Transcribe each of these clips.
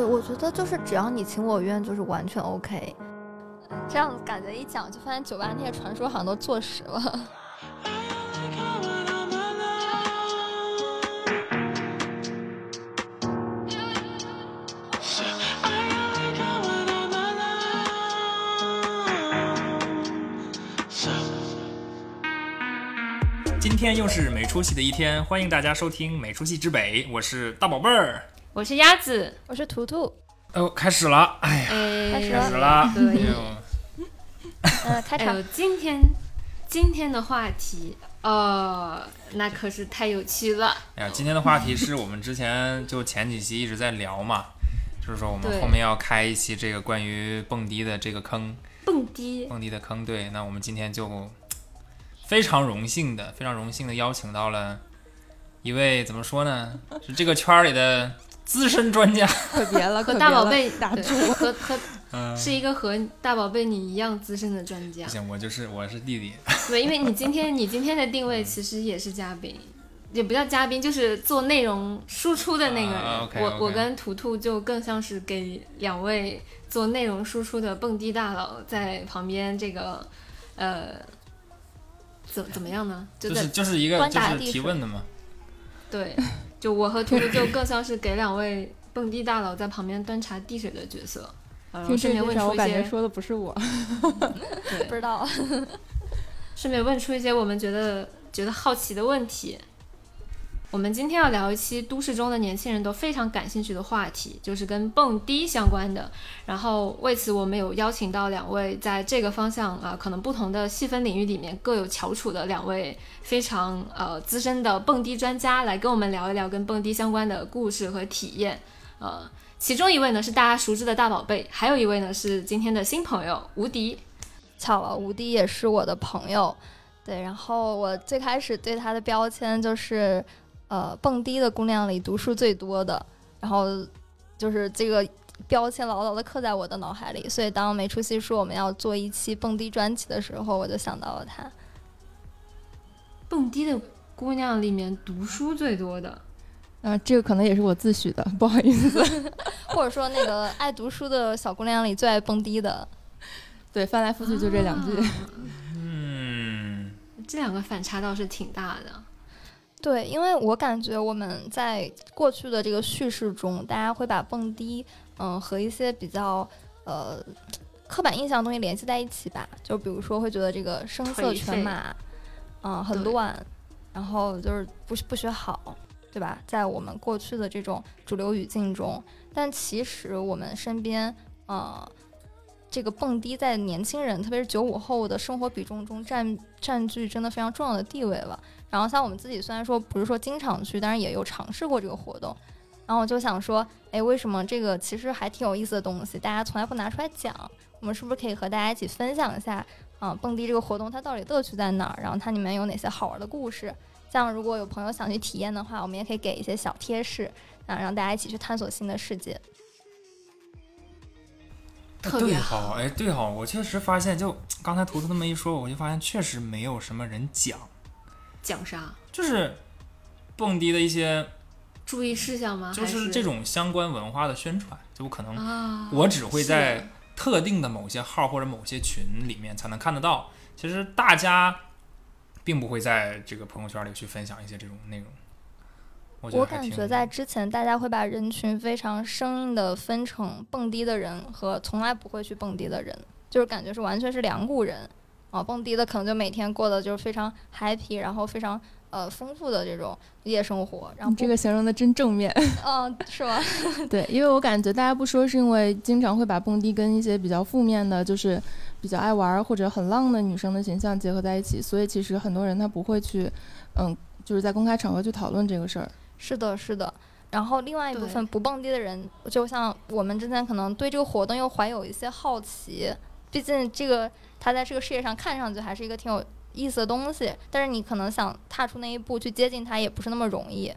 对，我觉得就是只要你情我愿，就是完全 OK。这样感觉一讲，就发现酒吧那些传说好像都坐实了。今天又是没出息的一天，欢迎大家收听《没出息之北》，我是大宝贝儿，我是鸭子，我是图图。哦，开始了，哎呀，开始开始了，哎呦。呃，开场。哎，今天今天的话题，呃，那可是太有趣了。哎呀，今天的话题是我们之前就前几期一直在聊嘛，就是说我们后面要开一期这个关于蹦迪的这个坑，蹦迪，蹦迪的坑。对，那我们今天就非常荣幸的，非常荣幸的邀请到了一位怎么说呢，是这个圈儿里的资深专家。可别了，和大宝贝打住。和和 嗯，是一个和大宝贝你一样资深的专家不。行，我就是我是弟弟。对，因为你今天你今天的定位其实也是嘉宾，也不叫嘉宾，就是做内容输出的那个人。我我跟图图就更像是给两位做内容输出的蹦迪大佬在旁边这个呃。怎怎么样呢？就就是就是一个端就是提问的嘛。对，就我和图图就更像是给两位蹦迪大佬在旁边端茶递水的角色，呃然后听顺便问出一些感觉说的不是我。对不知道，顺便问出一些我们觉得觉得好奇的问题。我们今天要聊一期都市中的年轻人都非常感兴趣的话题，就是跟蹦迪相关的。然后为此，我们有邀请到两位在这个方向啊、可能不同的细分领域里面各有翘楚的两位非常呃资深的蹦迪专家，来跟我们聊一聊跟蹦迪相关的故事和体验。呃，其中一位呢是大家熟知的大宝贝，还有一位呢是今天的新朋友吴迪。巧了，吴迪也是我的朋友。对，然后我最开始对他的标签就是，呃，蹦迪的姑娘里读书最多的，然后就是这个标签牢牢的刻在我的脑海里。所以当没出息说我们要做一期蹦迪专辑的时候，我就想到了她。蹦迪的姑娘里面读书最多的，啊，这个可能也是我自诩的，不好意思。或者说那个爱读书的小姑娘里最爱蹦迪的，对，翻来覆去就这两句。啊嗯，这两个反差倒是挺大的。对，因为我感觉我们在过去的这个叙事中，大家会把蹦迪，嗯、和一些比较呃刻板印象的东西联系在一起吧。就比如说，会觉得这个声色犬马，嗯、很乱，然后就是不不学好，对吧？在我们过去的这种主流语境中，但其实我们身边，呃，这个蹦迪在年轻人，特别是九五后的生活比重中占占据真的非常重要的地位了。然后像我们自己虽然说不是说经常去，但是也有尝试过这个活动。然后我就想说，哎，为什么这个其实还挺有意思的东西，大家从来不拿出来讲？我们是不是可以和大家一起分享一下，啊、蹦迪这个活动它到底乐趣在哪儿？然后它里面有哪些好玩的故事？这样如果有朋友想去体验的话，我们也可以给一些小贴士，啊，让大家一起去探索新的世界。对特别好好，哎，对好，我确实发现，就刚才图图那么一说，我就发现确实没有什么人讲，讲啥？就是蹦迪的一些，注意事项吗？就是这种相关文化的宣传，就可能啊，我只会在特定的某些号或者某些群里面才能看得到，其实大家并不会在这个朋友圈里去分享一些这种内容。我感觉在之前，大家会把人群非常生硬的分成蹦迪的人和从来不会去蹦迪的人，就是感觉是完全是两股人。啊，蹦迪的可能就每天过得就是非常 happy，然后非常呃丰富的这种夜生活。然后这个形容的真正面。嗯、是吗？对，因为我感觉大家不说，是因为经常会把蹦迪跟一些比较负面的，就是比较爱玩儿或者很浪的女生的形象结合在一起，所以其实很多人他不会去，嗯，就是在公开场合去讨论这个事儿。是的，是的。然后另外一部分不蹦迪的人，就像我们之前可能对这个活动又怀有一些好奇，毕竟这个它在这个世界上看上去还是一个挺有意思的东西，但是你可能想踏出那一步去接近它，也不是那么容易。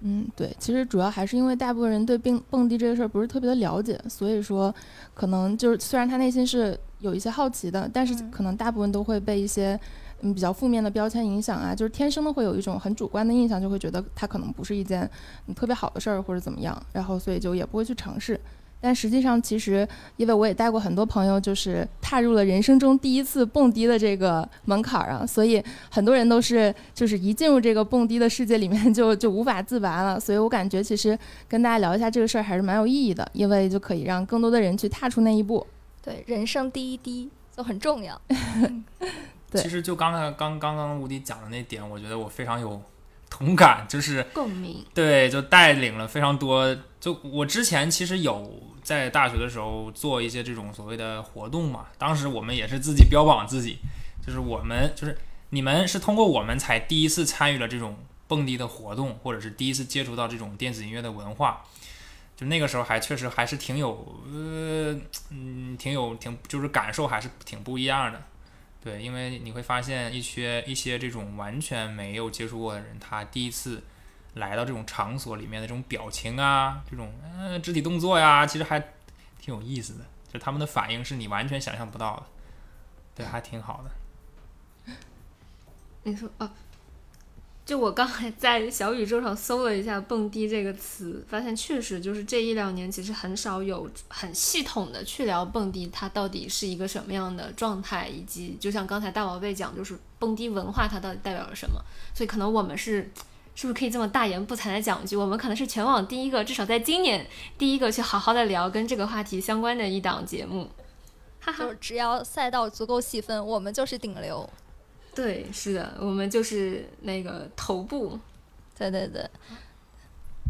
嗯，对，其实主要还是因为大部分人对蹦蹦迪这个事儿不是特别的了解，所以说可能就是虽然他内心是有一些好奇的，但是嗯可能大部分都会被一些嗯比较负面的标签影响啊，就是天生的会有一种很主观的印象，就会觉得它可能不是一件嗯特别好的事儿或者怎么样，然后所以就也不会去尝试。但实际上，其实因为我也带过很多朋友，就是踏入了人生中第一次蹦迪的这个门槛儿啊，所以很多人都是就是一进入这个蹦迪的世界里面 就就无法自拔了。所以我感觉其实跟大家聊一下这个事儿还是蛮有意义的，因为就可以让更多的人去踏出那一步。对，人生第一滴就很重要。对其实就刚才刚刚刚吴迪讲的那点，我觉得我非常有 同感，就是共鸣。对，就带领了非常多。就我之前其实有在大学的时候做一些这种所谓的活动嘛，当时我们也是自己标榜自己，就是我们就是你们是通过我们才第一次参与了这种蹦迪的活动，或者是第一次接触到这种电子音乐的文化。就那个时候还确实还是挺有呃嗯挺有挺就是感受还是挺不一样的。对，因为你会发现一些一些这种完全没有接触过的人，他第一次来到这种场所里面的这种表情啊，这种呃肢体动作呀，其实还挺有意思的。就他们的反应是你完全想象不到的，对，还挺好的。你说哦，就我刚才在小宇宙上搜了一下“蹦迪”这个词，发现确实就是这一两年其实很少有很系统的去聊蹦迪它到底是一个什么样的状态，以及就像刚才大宝贝讲，就是蹦迪文化它到底代表了什么。所以可能我们是。是不是可以这么大言不惭的讲一句，我们可能是全网第一个，至少在今年第一个去好好的聊跟这个话题相关的一档节目，哈哈就。只要赛道足够细分，我们就是顶流。对，是的，我们就是那个头部，对对对，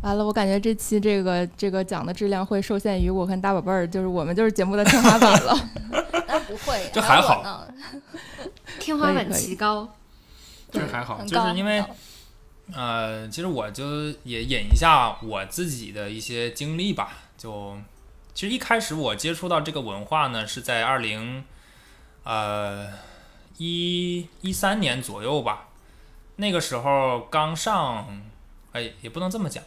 完了，我感觉这期这个这个讲的质量会受限于我跟大宝贝儿，就是我们就是节目的天花板了。那不会，这还好，天花板可以可以奇高。这还好，就是因为呃，其实我就也引一下我自己的一些经历吧。就其实一开始我接触到这个文化呢，是在二零呃一一三年左右吧。那个时候刚上，哎，也不能这么讲，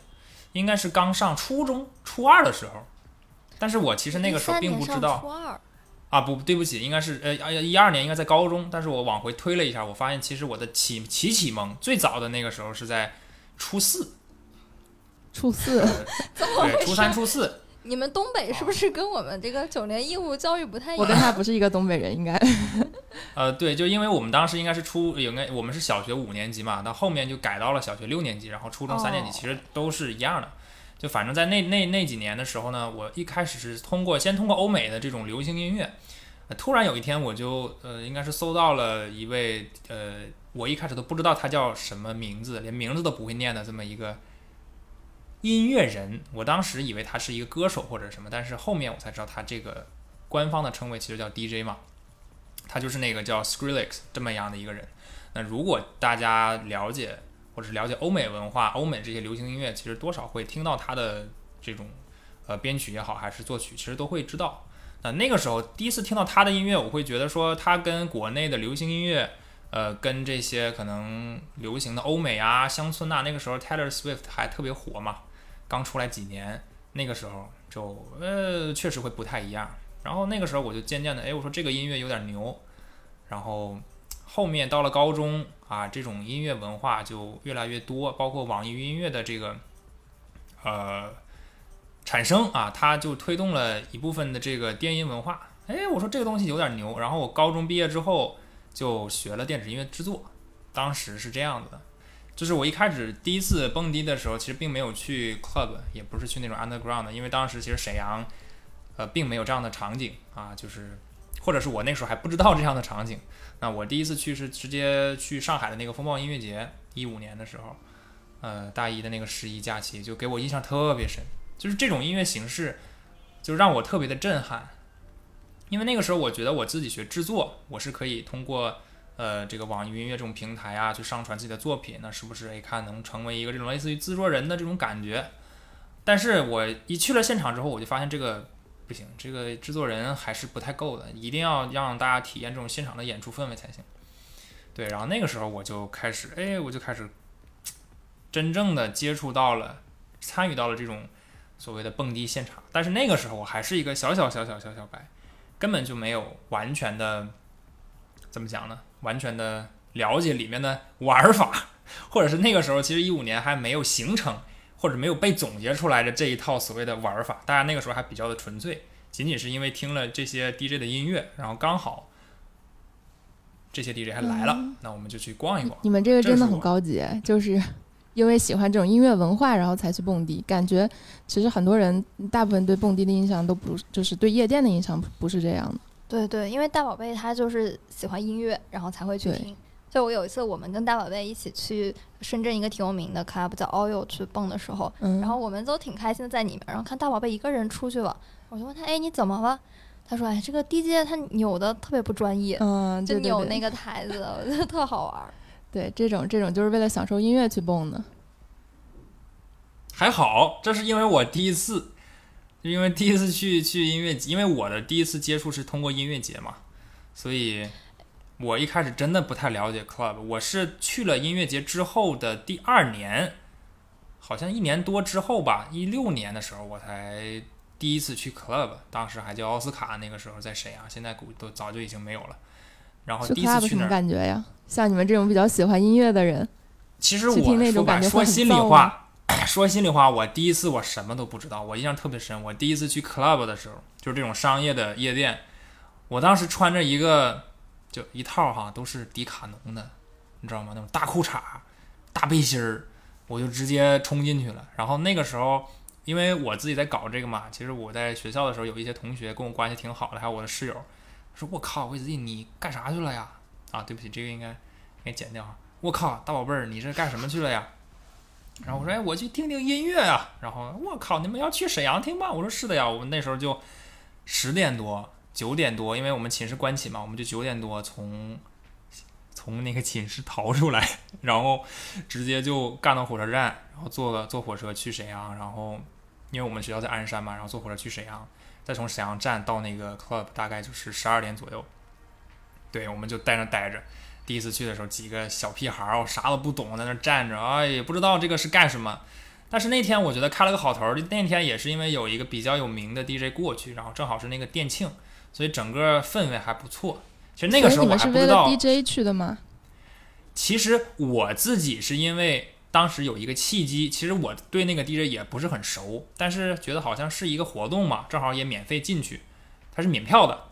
应该是刚上初中初二的时候。但是我其实那个时候13年上并不知道。初二，啊，不对不起，应该是呃一二年应该在高中，但是我往回推了一下，我发现其实我的启启启蒙最早的那个时候是在初四，初四，对，初三初四，你们东北是不是跟我们这个九年义务教育不太一样我跟？他不是一个东北人，应该。呃，对，就因为我们当时应该是初，应该我们是小学五年级嘛，到后面就改到了小学六年级，然后初中三年级哦其实都是一样的。就反正在那那那几年的时候呢，我一开始是通过先通过欧美的这种流行音乐，呃突然有一天我就呃应该是搜到了一位呃我一开始都不知道他叫什么名字，连名字都不会念的这么一个音乐人，我当时以为他是一个歌手或者什么，但是后面我才知道他这个官方的称谓其实叫 DJ 嘛。他就是那个叫 Skrillex 这么样的一个人。那如果大家了解或者是了解欧美文化、欧美这些流行音乐，其实多少会听到他的这种呃编曲也好，还是作曲，其实都会知道。那那个时候第一次听到他的音乐，我会觉得说他跟国内的流行音乐，呃，跟这些可能流行的欧美啊、乡村啊，那个时候 Taylor Swift 还特别火嘛，刚出来几年，那个时候就呃确实会不太一样。然后那个时候我就渐渐的，哎，我说这个音乐有点牛。然后后面到了高中啊，这种音乐文化就越来越多，包括网易云音乐的这个呃产生啊，它就推动了一部分的这个电音文化。哎，我说这个东西有点牛。然后我高中毕业之后就学了电子音乐制作，当时是这样子的。就是我一开始第一次蹦迪的时候，其实并没有去 club，也不是去那种 underground，因为当时其实沈阳，呃，并没有这样的场景啊，就是或者是我那时候还不知道这样的场景。那我第一次去是直接去上海的那个风暴音乐节，一五年的时候，呃，大一的那个十一假期，就给我印象特别深。就是这种音乐形式，就让我特别的震撼。因为那个时候我觉得我自己学制作，我是可以通过呃这个网易云音乐这种平台啊，去上传自己的作品，那是不是哎看能成为一个这种类似于制作人的这种感觉？但是我一去了现场之后，我就发现这个不行，这个制作人还是不太够的，一定要让大家体验这种现场的演出氛围才行。对，然后那个时候我就开始，哎，我就开始真正的接触到了、参与到了这种所谓的蹦迪现场。但是那个时候我还是一个小小小小小小白，根本就没有完全的怎么讲呢？完全的了解里面的玩法，或者是那个时候其实一五年还没有形成或者没有被总结出来的这一套所谓的玩法。大家那个时候还比较的纯粹，仅仅是因为听了这些 DJ 的音乐，然后刚好。这些 DJ 还来了，那我们就去逛一逛。你们这个真的很高级，就是因为喜欢这种音乐文化，然后才去蹦迪。感觉其实很多人大部分对蹦迪的印象都不是，就是对夜店的印象不不是这样的。对对，因为大宝贝他就是喜欢音乐，然后才会去听。就我有一次，我们跟大宝贝一起去深圳一个挺有名的 club 叫 Oil 去蹦的时候，嗯，然后我们都挺开心的在里面，然后看大宝贝一个人出去了，我就问他，哎，你怎么了？他说，哎，这个 DJ 他扭的特别不专业，嗯，就对对对扭那个 台子，我觉得特好玩儿。对这种这种就是为了享受音乐去蹦的。还好，这是因为我第一次，因为第一次去去音乐节，因为我的第一次接触是通过音乐节嘛，所以我一开始真的不太了解 club。我是去了音乐节之后的第二年，好像一年多之后吧，一六年的时候我才第一次去 club，当时还叫奥斯卡，那个时候在沈阳，现在估计都早就已经没有了。然后第一次去那儿，感觉呀？像你们这种比较喜欢音乐的人，其实我说白感觉会很说心里话，说心里话，我第一次我什么都不知道，我印象特别深。我第一次去 club 的时候，就是这种商业的夜店，我当时穿着一个就一套哈，都是迪卡侬的，你知道吗？那种大裤衩、大背心儿，我就直接冲进去了。然后那个时候，因为我自己在搞这个嘛，其实我在学校的时候有一些同学跟我关系挺好的，还有我的室友，说我靠，魏子毅你干啥去了呀？啊，对不起，这个应该应该剪掉啊。我靠，大宝贝儿，你这干什么去了呀？然后我说，哎，我去听听音乐啊。然后我靠，你们要去沈阳听吗？我说是的呀。我们那时候就十点多、九点多，因为我们寝室关寝嘛，我们就九点多从从那个寝室逃出来，然后直接就干到火车站，然后坐坐火车去沈阳，然后因为我们学校在鞍山嘛，然后坐火车去沈阳，再从沈阳站到那个 club 大概就是十二点左右。对，我们就在那待着。第一次去的时候，几个小屁孩儿，我 啥都不懂，在那站着，哎，也不知道这个是干什么。但是那天我觉得开了个好头儿，那天也是因为有一个比较有名的 DJ 过去，然后正好是那个店庆，所以整个氛围还不错。其实那个时候我还不知道，DJ 去的吗？其实我自己是因为当时有一个契机，其实我对那个 DJ 也不是很熟，但是觉得好像是一个活动嘛，正好也免费进去，它是免票的，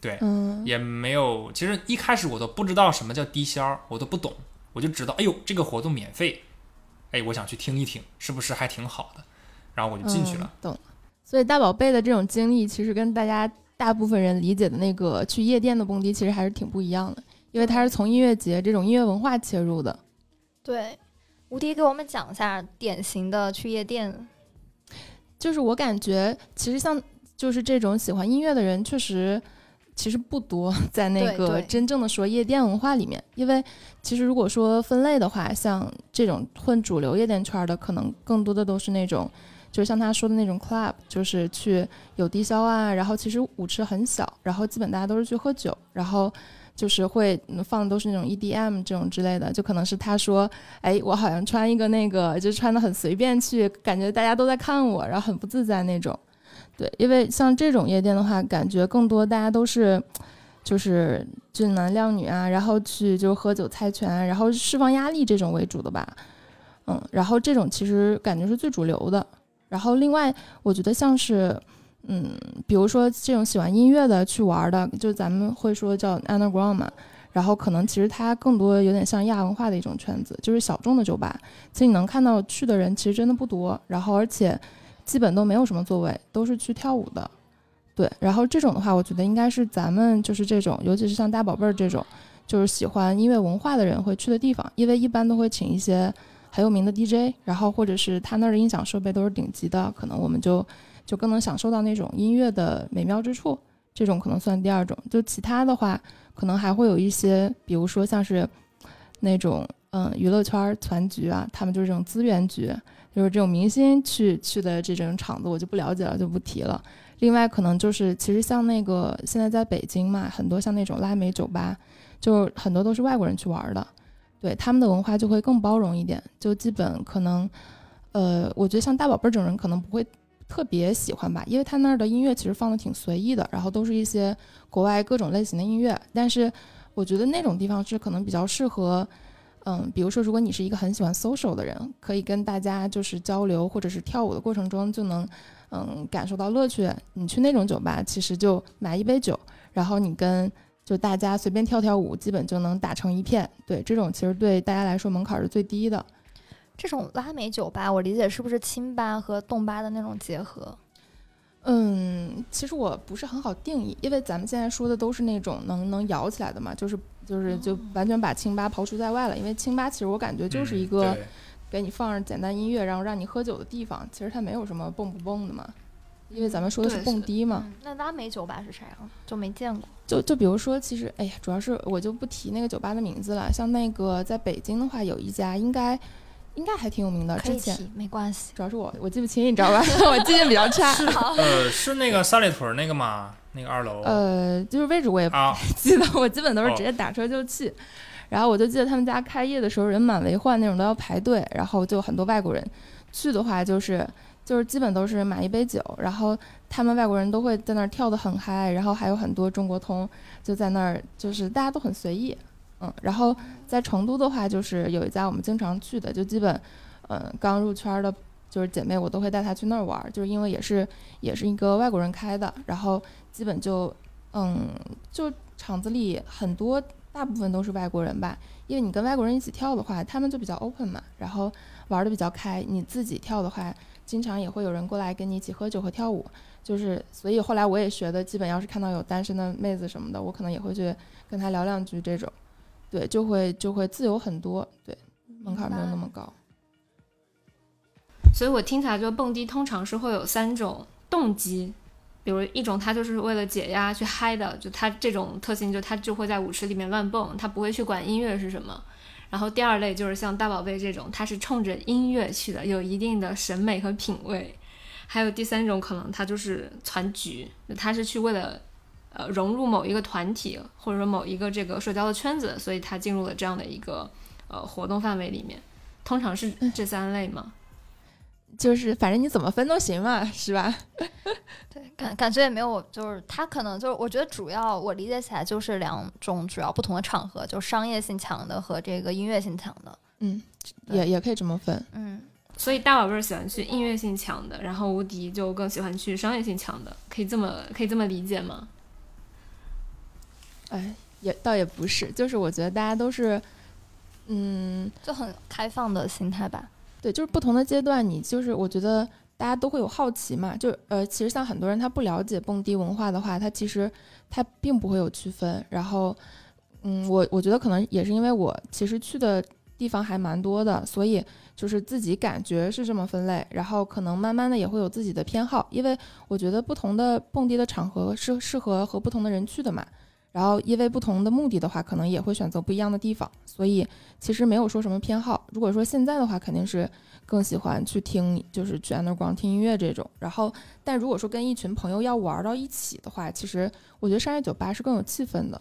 对，嗯，也没有。其实一开始我都不知道什么叫低消，我都不懂，我就知道，哎呦，这个活动免费，哎，我想去听一听，是不是还挺好的？然后我就进去了。嗯懂了。所以大宝贝的这种经历，其实跟大家大部分人理解的那个去夜店的蹦迪，其实还是挺不一样的，因为他是从音乐节这种音乐文化切入的。对，吴迪给我们讲一下典型的去夜店。就是我感觉，其实像就是这种喜欢音乐的人，确实其实不多在那个真正的说夜店文化里面。因为其实如果说分类的话，像这种混主流夜店圈的，可能更多的都是那种，就像他说的那种 club，就是去有低消啊，然后其实舞池很小，然后基本大家都是去喝酒，然后。就是会嗯放的都是那种 EDM 这种之类的，就可能是他说，哎，我好像穿一个那个，就穿的很随便去，感觉大家都在看我，然后很不自在那种。对，因为像这种夜店的话，感觉更多大家都是就是俊男靓女啊，然后去就喝酒猜拳，然后释放压力这种为主的吧。嗯，然后这种其实感觉是最主流的。然后另外，我觉得像是。嗯，比如说这种喜欢音乐的去玩的，就咱们会说叫 underground 嘛，然后可能其实它更多有点像亚文化的一种圈子，就是小众的酒吧。其实你能看到去的人其实真的不多，然后而且基本都没有什么座位，都是去跳舞的。对，然后这种的话，我觉得应该是咱们就是这种，尤其是像大宝贝儿这种，就是喜欢音乐文化的人会去的地方，因为一般都会请一些很有名的 DJ，然后或者是他那儿的音响设备都是顶级的，可能我们就就更能享受到那种音乐的美妙之处。这种可能算第二种，就其他的话，可能还会有一些，比如说像是那种嗯娱乐圈儿团局啊，他们就是这种资源局，就是这种明星去去的这种场子，我就不了解了，就不提了。另外，可能就是其实像那个现在在北京嘛，很多像那种拉美酒吧，就很多都是外国人去玩的。对他们的文化就会更包容一点，就基本可能，呃，我觉得像大宝贝这种人可能不会特别喜欢吧，因为他那儿的音乐其实放的挺随意的，然后都是一些国外各种类型的音乐，但是我觉得那种地方是可能比较适合。嗯，比如说，如果你是一个很喜欢 social 的人，可以跟大家就是交流，或者是跳舞的过程中就能，嗯，感受到乐趣。你去那种酒吧，其实就买一杯酒，然后你跟就大家随便跳跳舞，基本就能打成一片。对，这种其实对大家来说门槛是最低的。这种拉美酒吧，我理解是不是清吧和动吧的那种结合？嗯，其实我不是很好定义，因为咱们现在说的都是那种能能摇起来的嘛，就是。就是就完全把清吧刨除在外了，因为清吧其实我感觉就是一个给你放着简单音乐，然后让你喝酒的地方。其实它没有什么蹦不蹦的嘛，因为咱们说的是蹦迪嘛。那拉美酒吧是啥样？就没见过。就就比如说，其实哎呀，主要是我就不提那个酒吧的名字了。像那个在北京的话，有一家应该应该还挺有名的。之前没关系，主要是我我记不清，你知道吧？我记性比较差。呃，是那个三里屯那个吗？那个二楼，呃，就是位置我也不太记得，我基本都是直接打车就去。然后我就记得他们家开业的时候人满为患那种，都要排队。然后就很多外国人去的话，就是就是基本都是买一杯酒，然后他们外国人都会在那儿跳得很嗨。然后还有很多中国通就在那儿，就是大家都很随意，嗯。然后在成都的话，就是有一家我们经常去的，就基本，嗯，刚入圈的，就是姐妹我都会带她去那儿玩，就是因为也是也是一个外国人开的，然后。基本就，嗯，就场子里很多，大部分都是外国人吧。因为你跟外国人一起跳的话，他们就比较 open 嘛，然后玩的比较开。你自己跳的话，经常也会有人过来跟你一起喝酒和跳舞。就是，所以后来我也学的，基本要是看到有单身的妹子什么的，我可能也会去跟她聊两句这种。对，就会就会自由很多，对，门槛没有那么高。所以我听起来就蹦迪通常是会有三种动机。比如一种，他就是为了解压去嗨的，就他这种特性，就他就会在舞池里面乱蹦，他不会去管音乐是什么。然后第二类就是像大宝贝这种，他是冲着音乐去的，有一定的审美和品味。还有第三种，可能他就是攒局，他是去为了呃融入某一个团体或者说某一个这个社交的圈子，所以他进入了这样的一个呃活动范围里面。通常是这三类吗？就是反正你怎么分都行嘛，是吧？对，感感觉也没有，就是他可能就是，我觉得主要我理解起来就是两种主要不同的场合，就商业性强的和这个音乐性强的。嗯，也也可以这么分。嗯，所以大宝贝儿喜欢去音乐性强的，然后无敌就更喜欢去商业性强的，可以这么可以这么理解吗？哎，也倒也不是，就是我觉得大家都是，嗯，就很开放的心态吧。对，就是不同的阶段，你就是我觉得大家都会有好奇嘛。就呃，其实像很多人他不了解蹦迪文化的话，他其实他并不会有区分。然后，嗯，我我觉得可能也是因为我其实去的地方还蛮多的，所以就是自己感觉是这么分类。然后可能慢慢的也会有自己的偏好，因为我觉得不同的蹦迪的场合是适合和不同的人去的嘛。然后因为不同的目的的话，可能也会选择不一样的地方，所以其实没有说什么偏好。如果说现在的话，肯定是更喜欢去听，就是去 underground 听音乐这种。然后，但如果说跟一群朋友要玩到一起的话，其实我觉得商业酒吧是更有气氛的。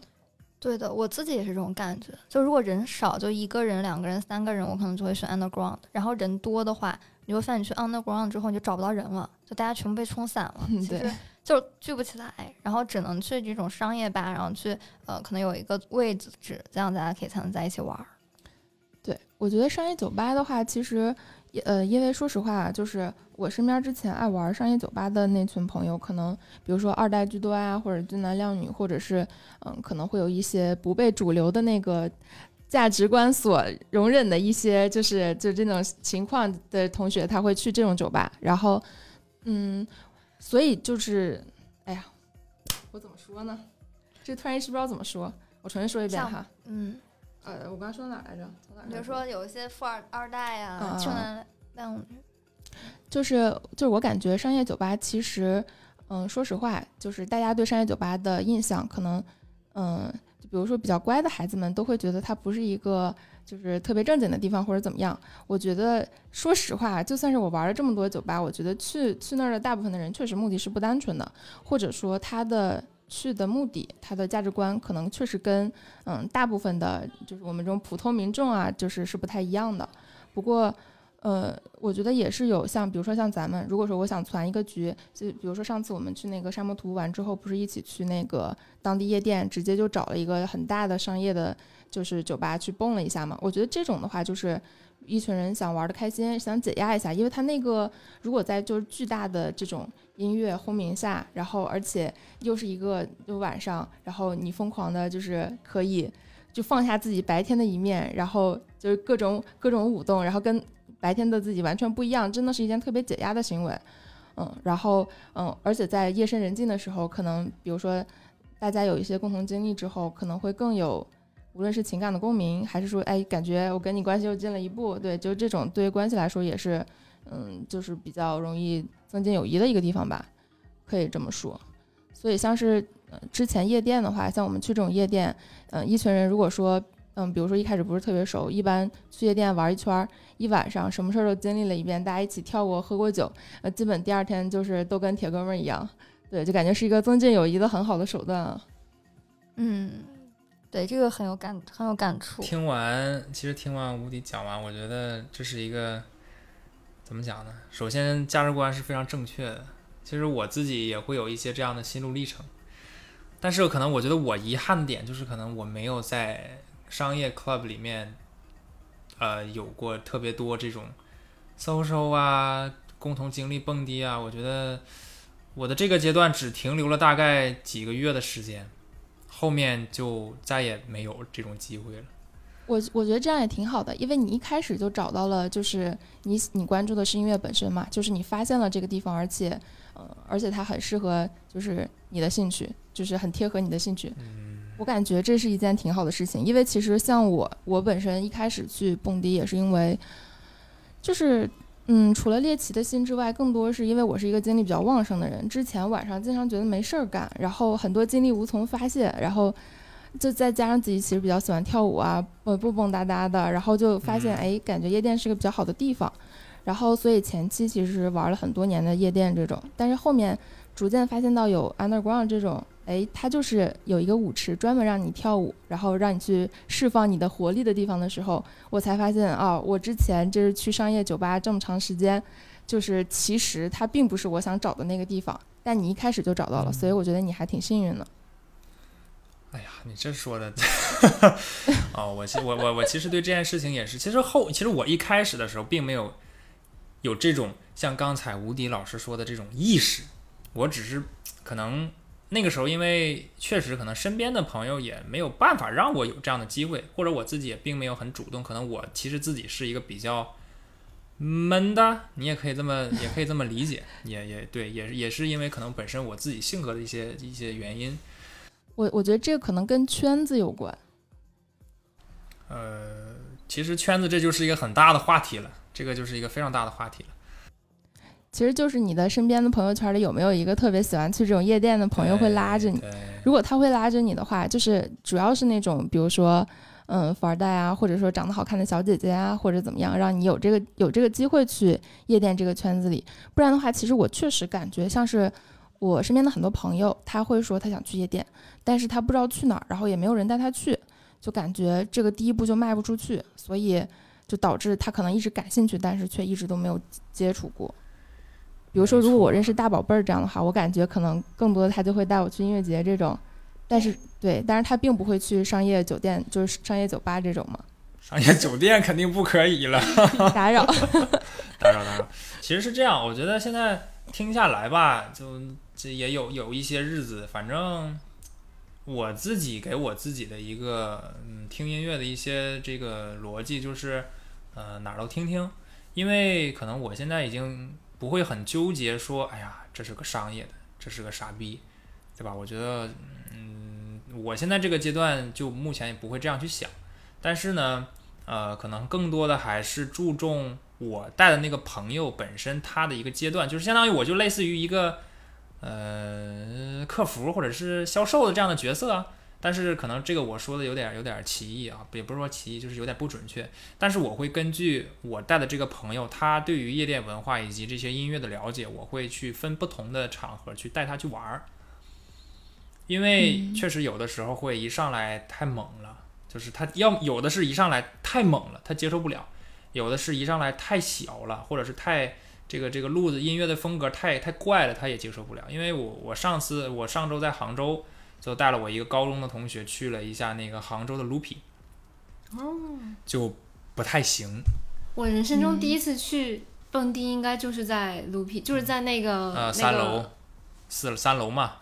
对的，我自己也是这种感觉。就如果人少，就一个人、两个人、三个人，我可能就会选 underground。然后人多的话，你会发现你去 underground 之后，你就找不到人了，就大家全部被冲散了。对。就聚不起来，然后只能去这种商业吧，然后去呃，可能有一个位置，这样大家可以才能在一起玩。对，我觉得商业酒吧的话，其实呃，因为说实话，就是我身边之前爱玩商业酒吧的那群朋友，可能比如说二代居多啊，或者俊男靓女，或者是嗯，可能会有一些不被主流的那个价值观所容忍的一些，就是就这种情况的同学，他会去这种酒吧，然后嗯。所以就是，哎呀，我怎么说呢？这突然一时不知道怎么说，我重新说一遍哈。嗯，呃，我刚说哪来着？比如说有一些富二二代啊，穷男靓女，就是就是我感觉商业酒吧其实，嗯，说实话，就是大家对商业酒吧的印象可能，嗯，就比如说比较乖的孩子们都会觉得它不是一个。就是特别正经的地方或者怎么样，我觉得说实话，就算是我玩了这么多酒吧，我觉得去去那儿的大部分的人确实目的是不单纯的，或者说他的去的目的，他的价值观可能确实跟嗯大部分的，就是我们这种普通民众啊，就是是不太一样的。不过，呃，我觉得也是有像，比如说像咱们，如果说我想攒一个局，就比如说上次我们去那个沙漠图完之后，不是一起去那个当地夜店，直接就找了一个很大的商业的，就是酒吧去蹦了一下嘛。我觉得这种的话，就是一群人想玩的开心，想解压一下，因为他那个如果在就是巨大的这种音乐轰鸣下，然后而且又是一个就晚上，然后你疯狂的就是可以就放下自己白天的一面，然后就是各种各种舞动，然后跟白天的自己完全不一样，真的是一件特别解压的行为。嗯，然后嗯，而且在夜深人静的时候，可能比如说大家有一些共同经历之后，可能会更有无论是情感的共鸣，还是说哎感觉我跟你关系又近了一步，对，就这种对于关系来说也是嗯，就是比较容易增进友谊的一个地方吧，可以这么说。所以像是呃之前夜店的话，像我们去这种夜店，嗯、一群人如果说嗯，比如说一开始不是特别熟，一般去夜店玩一圈儿，一晚上什么事儿都经历了一遍，大家一起跳过、喝过酒，呃，基本第二天就是都跟铁哥们儿一样，对，就感觉是一个增进友谊的很好的手段啊。嗯，对，这个很有感，很有感触。听完，其实听完吴迪讲完，我觉得这是一个怎么讲呢？首先价值观是非常正确的，其实我自己也会有一些这样的心路历程，但是可能我觉得我遗憾的点就是，可能我没有在商业 club 里面，呃，有过特别多这种 social 啊，共同经历蹦迪啊，我觉得我的这个阶段只停留了大概几个月的时间。后面就再也没有这种机会了。我我觉得这样也挺好的，因为你一开始就找到了，就是你你关注的是音乐本身嘛，就是你发现了这个地方，而且呃，而且它很适合就是你的兴趣，就是很贴合你的兴趣。我感觉这是一件挺好的事情，因为其实像我，我本身一开始去蹦迪也是因为，就是嗯，除了猎奇的心之外，更多是因为我是一个精力比较旺盛的人，之前晚上经常觉得没事儿干，然后很多精力无从发泄，然后就再加上自己其实比较喜欢跳舞啊，呃，蹦蹦哒哒的，然后就发现嗯哎，感觉夜店是个比较好的地方，然后所以前期其实玩了很多年的夜店这种，但是后面逐渐发现到有 underground 这种。哎，它就是有一个舞池，专门让你跳舞，然后让你去释放你的活力的地方的时候，我才发现啊，我之前就是去商业酒吧这么长时间，就是其实它并不是我想找的那个地方，但你一开始就找到了，嗯所以我觉得你还挺幸运的。哎呀，你这说的，哦，我其我我我其实对这件事情也是，其实后其实我一开始的时候并没有有这种像刚才吴迪老师说的这种意识，我只是可能那个时候因为确实可能身边的朋友也没有办法让我有这样的机会，或者我自己也并没有很主动，可能我其实自己是一个比较闷的，你也可以这么也可以这么理解，也也对，也是也是因为可能本身我自己性格的一些一些原因，我我觉得这个可能跟圈子有关。呃，其实圈子这就是一个很大的话题了，这个就是一个非常大的话题了。其实就是你的身边的朋友圈里有没有一个特别喜欢去这种夜店的朋友会拉着你？如果他会拉着你的话，就是主要是那种，比如说，嗯，富二代啊，或者说长得好看的小姐姐啊，或者怎么样，让你有这个有这个机会去夜店这个圈子里。不然的话，其实我确实感觉像是我身边的很多朋友，他会说他想去夜店，但是他不知道去哪儿，然后也没有人带他去，就感觉这个第一步就迈不出去，所以就导致他可能一直感兴趣，但是却一直都没有接触过。比如说，如果我认识大宝贝儿这样的话，我感觉可能更多的他就会带我去音乐节这种，但是对，但是他并不会去商业酒店，就是商业酒吧这种嘛，商业酒店肯定不可以了，打扰。打扰打扰。其实是这样，我觉得现在听下来吧，就这也有有一些日子，反正我自己给我自己的一个嗯听音乐的一些这个逻辑就是，呃哪儿都听听，因为可能我现在已经不会很纠结说，哎呀这是个商业的，这是个傻逼，对吧？我觉得嗯我现在这个阶段就目前也不会这样去想，但是呢。呃，可能更多的还是注重我带的那个朋友本身他的一个阶段，就是相当于我就类似于一个呃客服或者是销售的这样的角色啊。但是可能这个我说的有点有点歧义啊，也不是说歧义，就是有点不准确。但是我会根据我带的这个朋友他对于夜店文化以及这些音乐的了解，我会去分不同的场合去带他去玩儿。因为确实有的时候会一上来太猛了，就是他要有的是一上来太猛了，他接受不了；有的是一上来太小了，或者是太这个这个路子音乐的风格太太怪了，他也接受不了。因为我我上次我上周在杭州就带了我一个高中的同学去了一下那个杭州的 Loopy，哦，就不太行。我人生中第一次去蹦迪，应该就是在 Loopy，就是在那个呃，那三楼，四三楼嘛，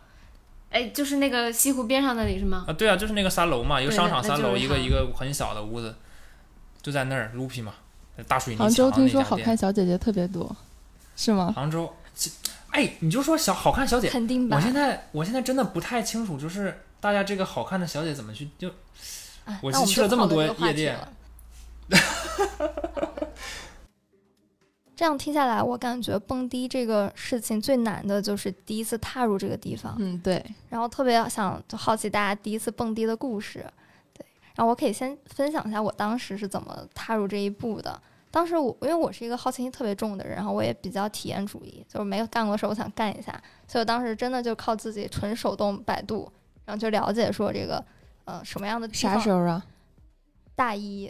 哎，就是那个西湖边上那里是吗？啊，对啊，就是那个三楼嘛，一个商场三楼，一个一个很小的屋子，就在那儿 Loopy 嘛，大水泥杭州墙那家听说好看。小姐姐特别多，是吗？杭州，其哎，你就说小好看小姐，肯定吧我？现在我现在真的不太清楚，就是大家这个好看的小姐怎么去就哎我去了这么多夜店了这样听下来，我感觉蹦迪这个事情最难的就是第一次踏入这个地方，嗯，对，然后特别想就好奇大家第一次蹦迪的故事，对，然后我可以先分享一下我当时是怎么踏入这一步的。当时我因为我是一个好奇心特别重的人，然后我也比较体验主义，就是没有干过的事儿我想干一下，所以我当时真的就靠自己纯手动百度，然后就了解说这个呃什么样的啥时候啊？大一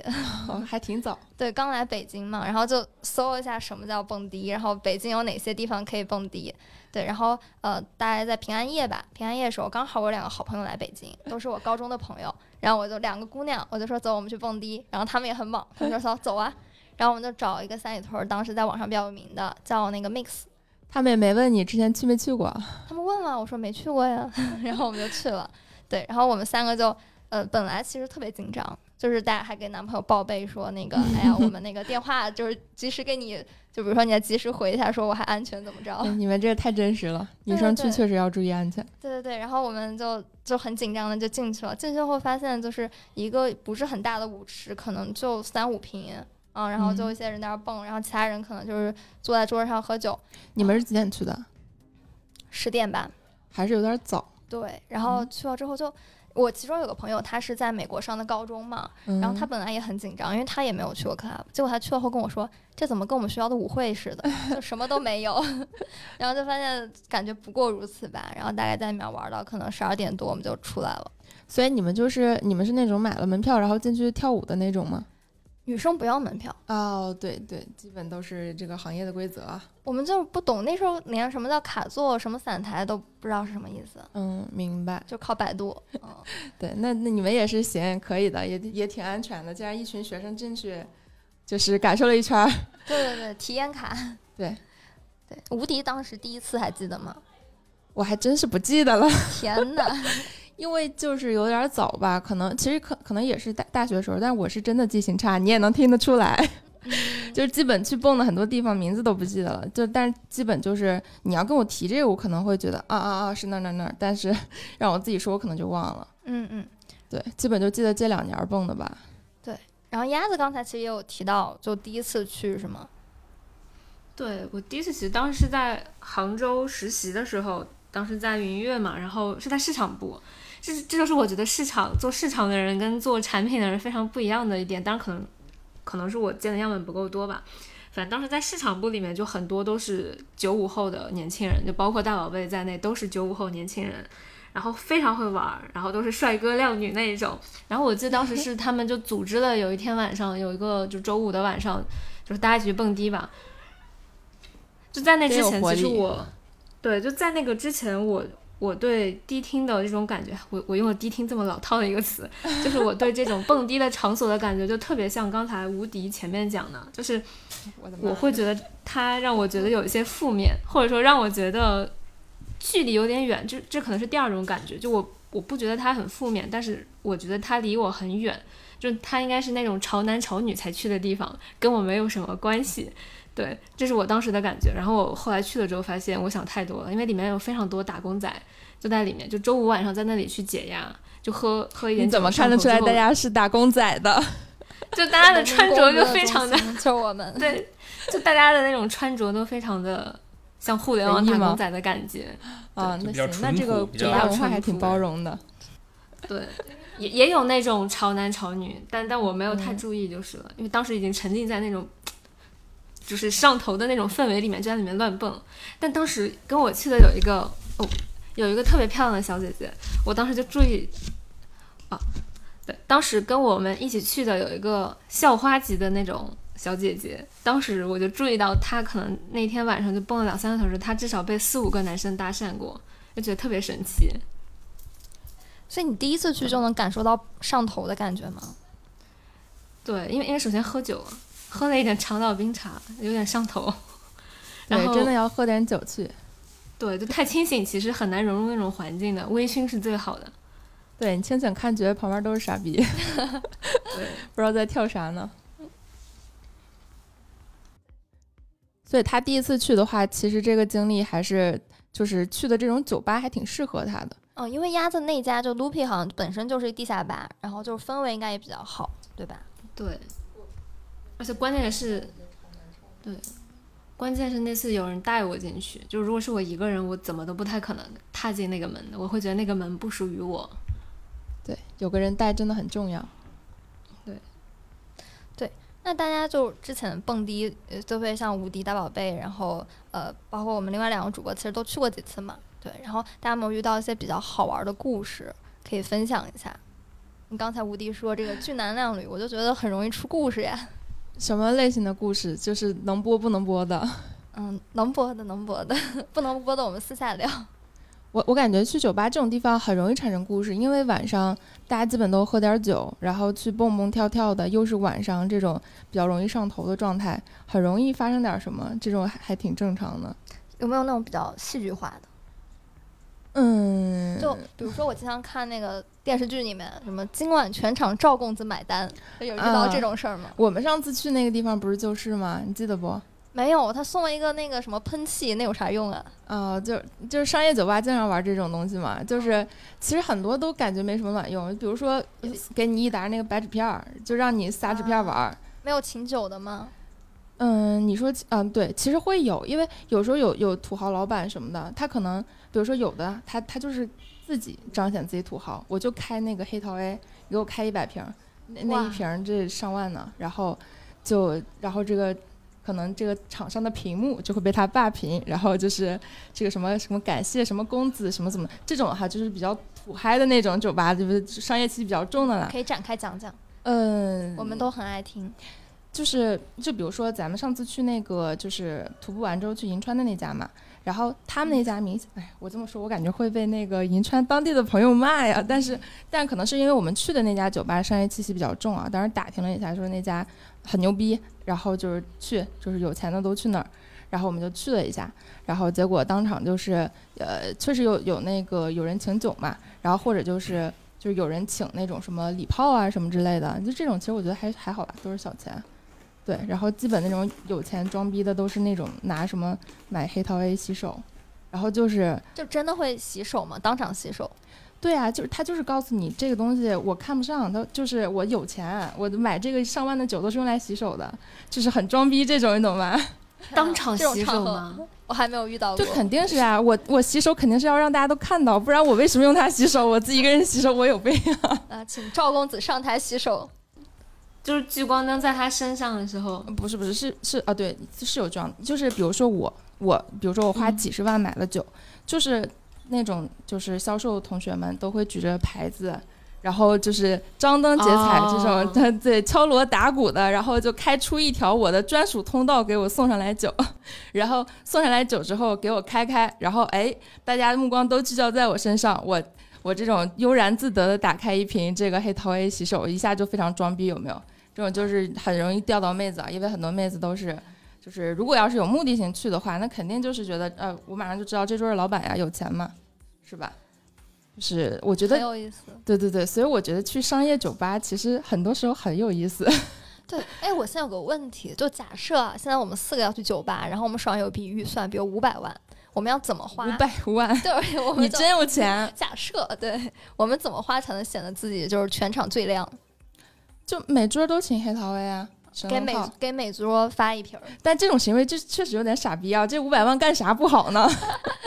哦，还挺早。对，刚来北京嘛，然后就搜一下什么叫蹦迪，然后北京有哪些地方可以蹦迪。对，然后呃，大概在平安夜吧，平安夜的时候，刚好我有两个好朋友来北京，都是我高中的朋友，然后我就两个姑娘，我就说走，我们去蹦迪，然后她们也很猛，他们就说走啊，然后我们就找一个三里屯儿，当时在网上比较有名的，叫那个 Mix，他们也没问你之前去没去过，他们问了，我说没去过呀，然后我们就去了。对，然后我们三个就呃，本来其实特别紧张，就是大家还给男朋友报备说那个，哎呀，我们那个电话就是及时给你，就比如说你要及时回一下，说我还安全怎么着。哎你们这个太真实了，女生去确实要注意安全。对对对，然后我们就就很紧张的就进去了，进去后发现就是一个不是很大的舞池，可能就三五平。嗯，然后就嗯一些人在那蹦，然后其他人可能就是坐在桌子上喝酒，你们是几点去的？十点吧，还是有点早。对，然后嗯去了之后就，我其中有个朋友，他是在美国上的高中嘛，嗯、然后他本来也很紧张，因为他也没有去过 club，结果他去了后跟我说，这怎么跟我们学校的舞会似的，就什么都没有，然后就发现感觉不过如此吧，然后大概在里面玩到可能十二点多我们就出来了。所以你们就是你们是那种买了门票然后进去跳舞的那种吗？女生不要门票，哦，对对，基本都是这个行业的规则啊。我们就是不懂，那时候连什么叫卡座、什么散台都不知道是什么意思，嗯，明白。就靠百度。嗯，对，那那你们也是行，可以的，也也挺安全的。既然一群学生进去，就是感受了一圈。对对对，体验卡。对对，无敌当时第一次还记得吗？我还真是不记得了，天哪！因为就是有点早吧，可能其实可可能也是大大学的时候，但我是真的记性差，你也能听得出来。就是基本去蹦的很多地方名字都不记得了，就但是基本就是你要跟我提这个，我可能会觉得啊啊啊是那儿那儿那儿，但是 让我自己说，我可能就忘了。嗯嗯。对，基本就记得这两年儿蹦的吧。对然后鸭子刚才其实也有提到，就第一次去是吗？对我第一次其实当时是在杭州实习的时候，当时在云悦嘛，然后是在市场部，这这就是我觉得市场做市场的人跟做产品的人非常不一样的一点，当然可能可能是我见的样本不够多吧。反正当时在市场部里面，就很多都是九五后的年轻人，就包括大宝贝在内，都是九五后年轻人，然后非常会玩，然后都是帅哥靓女那一种。然后我记得当时是他们就组织了有一天晚上，有一个就周五的晚上，就是大家一起去蹦迪吧。就在那之前，其实我对就在那个之前，我我对迪厅的这种感觉，我我用了迪厅这么老套的一个词，就是我对这种蹦迪的场所的感觉，就特别像刚才无敌前面讲的，就是我会觉得它让我觉得有一些负面，或者说让我觉得距离有点远，这这可能是第二种感觉。就我我不觉得它很负面，但是我觉得它离我很远，就它应该是那种潮男潮女才去的地方，跟我没有什么关系。对，这是我当时的感觉。然后我后来去了之后，发现我想太多了，因为里面有非常多打工仔就在里面，就周五晚上在那里去解压，就喝喝一点你怎么看得出来大家是打工仔的？就大家的穿着就非常的的，就我们。对，就大家的那种穿着都非常的像互联网打工仔的感觉。啊，那行，那这个文化还挺包容的。对，也也有那种潮男潮女，但但我没有太嗯注意就是了，因为当时已经沉浸在那种就是上头的那种氛围里面，就在里面乱蹦。但当时跟我去的有一个哦，有一个特别漂亮的小姐姐，我当时就注意，啊，对，当时跟我们一起去的有一个校花级的那种小姐姐，当时我就注意到她可能那天晚上就蹦了两三个小时，她至少被四五个男生搭讪过，就觉得特别神奇。所以你第一次去就能感受到上头的感觉吗？对，因为因为首先喝酒了，喝了一点长岛冰茶，有点上头。然对，后真的要喝点酒去。对，就太清醒，其实很难融入那种环境的。微醺是最好的。对你清醒看，觉得旁边都是傻逼，对，不知道在跳啥呢。所以他第一次去的话，其实这个经历还是就是去的这种酒吧还挺适合他的。嗯，因为鸭子那家就 Loopy 好像本身就是一地下吧，然后就是氛围应该也比较好，对吧？对，而且关键是，对，关键是那次有人带我进去，就如果是我一个人，我怎么都不太可能踏进那个门的，我会觉得那个门不属于我。对，有个人带真的很重要。对，对那大家就之前蹦迪，呃，都会像无敌大宝贝，然后呃，包括我们另外两个主播，其实都去过几次嘛，对。然后大家有没有遇到一些比较好玩的故事，可以分享一下？你刚才无敌说这个俊男靓女，我就觉得很容易出故事呀。什么类型的故事？就是能播不能播的。嗯，能播的能播的，不能播的我们私下聊。我我感觉去酒吧这种地方很容易产生故事，因为晚上大家基本都喝点酒，然后去蹦蹦跳跳的，又是晚上这种比较容易上头的状态，很容易发生点什么，这种还还挺正常的。有没有那种比较戏剧化的？嗯，就比如说我经常看那个电视剧里面，什么今晚全场赵公子买单，有遇到这种事儿吗？我们上次去那个地方不是就是吗？你记得不？没有，他送了一个那个什么喷气，那有啥用啊？啊、就就是商业酒吧经常玩这种东西嘛，就是其实很多都感觉没什么卵用，比如说呃给你一沓那个白纸片儿，就让你撒纸片玩儿。没有请酒的吗？嗯，你说嗯对，其实会有，因为有时候有有土豪老板什么的，他可能比如说有的他他就是自己彰显自己土豪，我就开那个黑桃 A，给我开一百瓶儿，那那一瓶儿这上万呢，然后就然后这个可能这个厂商的屏幕就会被他霸屏，然后就是这个什么什么感谢什么公子什么怎么这种哈，就是比较土嗨的那种酒吧，就是商业气息比较重的啦。可以展开讲讲，嗯，我们都很爱听。就是就比如说咱们上次去那个就是徒步完之后去银川的那家嘛，然后他们那家明显，哎，我这么说，我感觉会被那个银川当地的朋友骂呀。但是，但可能是因为我们去的那家酒吧商业气息比较重啊。当时打听了一下，说那家很牛逼，然后就是去，就是有钱的都去那儿，然后我们就去了一下，然后结果当场就是，呃，确实有有那个有人请酒嘛，然后或者就是就是有人请那种什么礼炮啊什么之类的，就这种其实我觉得还还好吧，都是小钱。对，然后基本那种有钱装逼的都是那种拿什么买黑桃 A 洗手，然后就是就真的会洗手吗？当场洗手？对啊，就是他就是告诉你这个东西我看不上，他就是我有钱，我买这个上万的酒都是用来洗手的，就是很装逼这种，你懂吗？当场洗手吗？我还没有遇到过。就肯定是啊，我我洗手肯定是要让大家都看到，不然我为什么用它洗手？我自己一个人洗手，我有病啊！啊，请赵公子上台洗手。就是聚光灯在他身上的时候，不是不是是是啊，对，是有这样，就是比如说我我比如说我花嗯几十万买了酒，就是那种就是销售同学们都会举着牌子。然后就是张灯结彩这种，哦对对，敲锣打鼓的，然后就开出一条我的专属通道给我送上来酒，然后送上来酒之后给我开开，然后哎，大家目光都聚焦在我身上，我我这种悠然自得的打开一瓶这个黑桃 A 洗手，一下就非常装逼，有没有？这种就是很容易钓到妹子啊，因为很多妹子都是，就是如果要是有目的性去的话，那肯定就是觉得，呃，我马上就知道这桌是老板呀，有钱嘛，是吧？就是我觉得很得，有意思。对对对，所以我觉得去商业酒吧其实很多时候很有意思。对，哎，我现在有个问题，就假设啊，现在我们四个要去酒吧，然后我们手上有一笔预算，比如五百万，我们要怎么花？五百万，对，我 们你真有钱！假设，对我们怎么花才能显得自己就是全场最亮？就每桌都请黑桃 A 啊，给每。给每桌发一瓶儿，但这种行为就确实有点傻逼啊！这五百万干啥不好呢？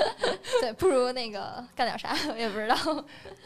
对，不如那个干点啥，我 也不知道。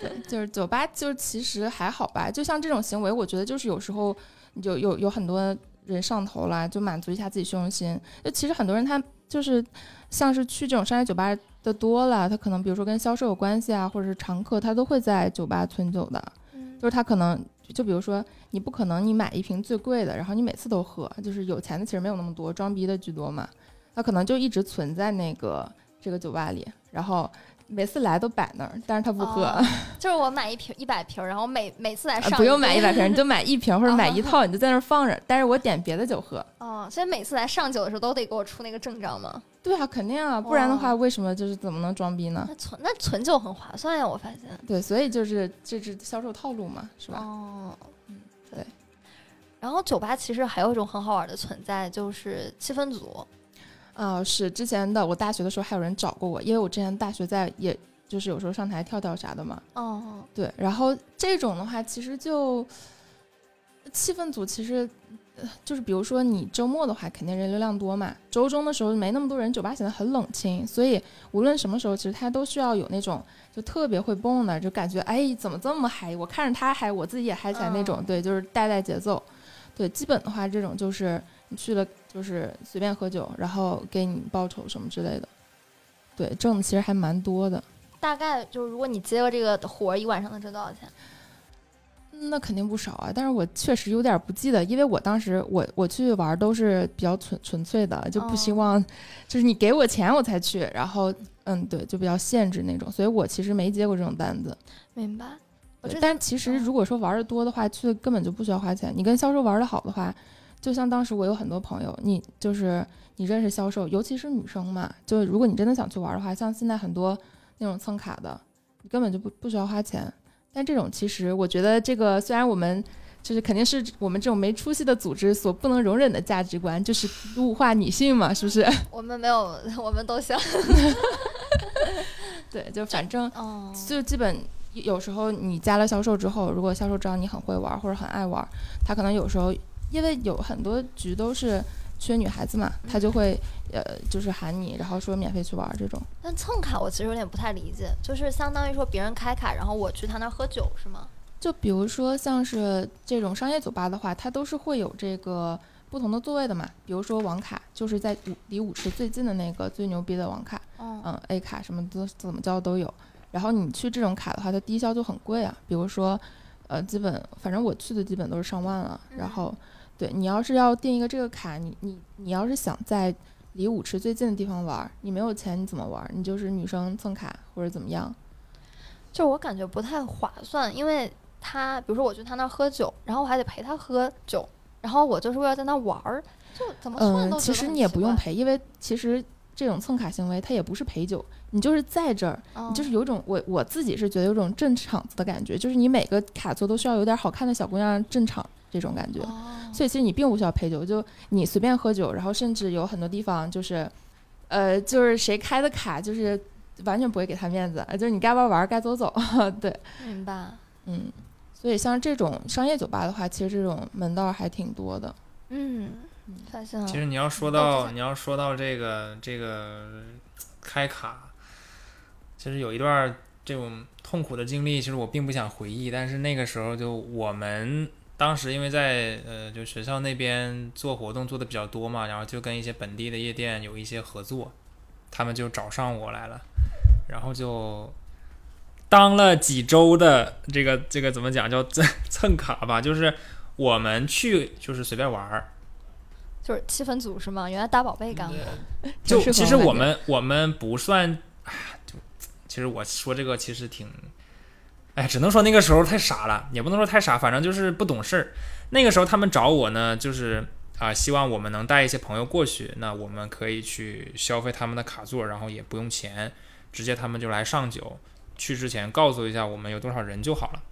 对就是酒吧，就其实还好吧。就像这种行为，我觉得就是有时候有有有很多人上头了，就满足一下自己虚荣心。就其实很多人他就是像是去这种商业酒吧的多了，他可能比如说跟销售有关系啊，或者是常客，他都会在酒吧存酒的。嗯就是他可能就比如说你不可能你买一瓶最贵的，然后你每次都喝，就是有钱的其实没有那么多，装逼的居多嘛。他可能就一直存在那个这个酒吧里，然后每次来都摆那儿，但是他不喝。哦就是我买一瓶一百瓶，然后每每次来上、啊不用买一百瓶，你就买一瓶或者买一哦套，你就在那儿放着。但是我点别的酒喝。哦，所以每次来上酒的时候都得给我出那个证照吗？对啊，肯定啊，不然的话，哦为什么就是怎么能装逼呢？那存那存酒很划算呀，我发现。对，所以就是这是销售套路嘛，是吧？哦，嗯，对。然后酒吧其实还有一种很好玩的存在，就是气氛组。啊、是之前的我大学的时候还有人找过我，因为我之前大学在也就是有时候上台跳跳啥的嘛。哦，对，然后这种的话，其实就气氛组其实。呃就是比如说你周末的话，肯定人流量多嘛。周中的时候没那么多人，酒吧显得很冷清。所以无论什么时候，其实他都需要有那种就特别会蹦的，就感觉哎怎么这么嗨？我看着他嗨，我自己也嗨起来那种。嗯对，就是带带节奏。对，基本的话这种就是你去了就是随便喝酒，然后给你报酬什么之类的。对，挣的其实还蛮多的。大概就是如果你接了这个活儿，一晚上能挣多少钱？那肯定不少啊，但是我确实有点不记得，因为我当时我我去玩都是比较纯纯粹的，就不希哦望就是你给我钱我才去，然后嗯对，就比较限制那种，所以我其实没接过这种单子。明白。但其实嗯如果说玩的多的话，去根本就不需要花钱。你跟销售玩的好的话，就像当时我有很多朋友，你就是你认识销售，尤其是女生嘛，就如果你真的想去玩的话，像现在很多那种蹭卡的，你根本就不不需要花钱。但这种其实我觉得这个虽然我们就是肯定是我们这种没出息的组织所不能容忍的价值观，就是物化女性嘛，是不是？我们没有，我们都行。对，就反正哦，就基本有时候你加了销售之后，如果销售知道你很会玩或者很爱玩，他可能有时候因为有很多局都是缺女孩子嘛，他就会呃就是喊你，然后说免费去玩这种。但蹭卡我其实有点不太理解，就是相当于说别人开卡，然后我去他那儿喝酒是吗？就比如说像是这种商业酒吧的话，它都是会有这个不同的座位的嘛。比如说网卡，就是在舞离舞池最近的那个最牛逼的网卡，哦，嗯，A 卡什么都怎么叫都有。然后你去这种卡的话，它低消就很贵啊。比如说，呃，基本反正我去的基本都是上万了。然后，对你要是要订一个这个卡，你你你要是想在离舞池最近的地方玩，你没有钱你怎么玩？你就是女生蹭卡或者怎么样？就我感觉不太划算，因为他比如说我去他那儿喝酒，然后我还得陪他喝酒，然后我就是为了在那儿玩儿，就怎么算嗯，都觉得其实你也不用陪，因为其实这种蹭卡行为它也不是陪酒，你就是在这儿，嗯你就是有一种我我自己是觉得有种镇场子的感觉，就是你每个卡座都需要有点好看的小姑娘镇场这种感觉。哦所以其实你并不需要陪酒，就你随便喝酒，然后甚至有很多地方就是，呃，就是谁开的卡，就是完全不会给他面子，呃就是你该玩玩，该走走，对，明白，嗯，所以像这种商业酒吧的话，其实这种门道还挺多的。嗯，发现了，其实你要说到你要说到这个这个开卡，其实有一段这种痛苦的经历，其实我并不想回忆，但是那个时候就我们当时因为在呃就学校那边做活动做的比较多嘛，然后就跟一些本地的夜店有一些合作，他们就找上我来了，然后就。当了几周的这个这个怎么讲叫蹭 蹭卡吧，就是我们去就是随便玩儿，就是气氛组是吗？原来大宝贝干过，就 其实我们我们不算，就其实我说这个其实挺，哎，只能说那个时候太傻了，也不能说太傻，反正就是不懂事儿。那个时候他们找我呢，就是啊、希望我们能带一些朋友过去，那我们可以去消费他们的卡座，然后也不用钱，直接他们就来上酒。去之前告诉一下我们有多少人就好了。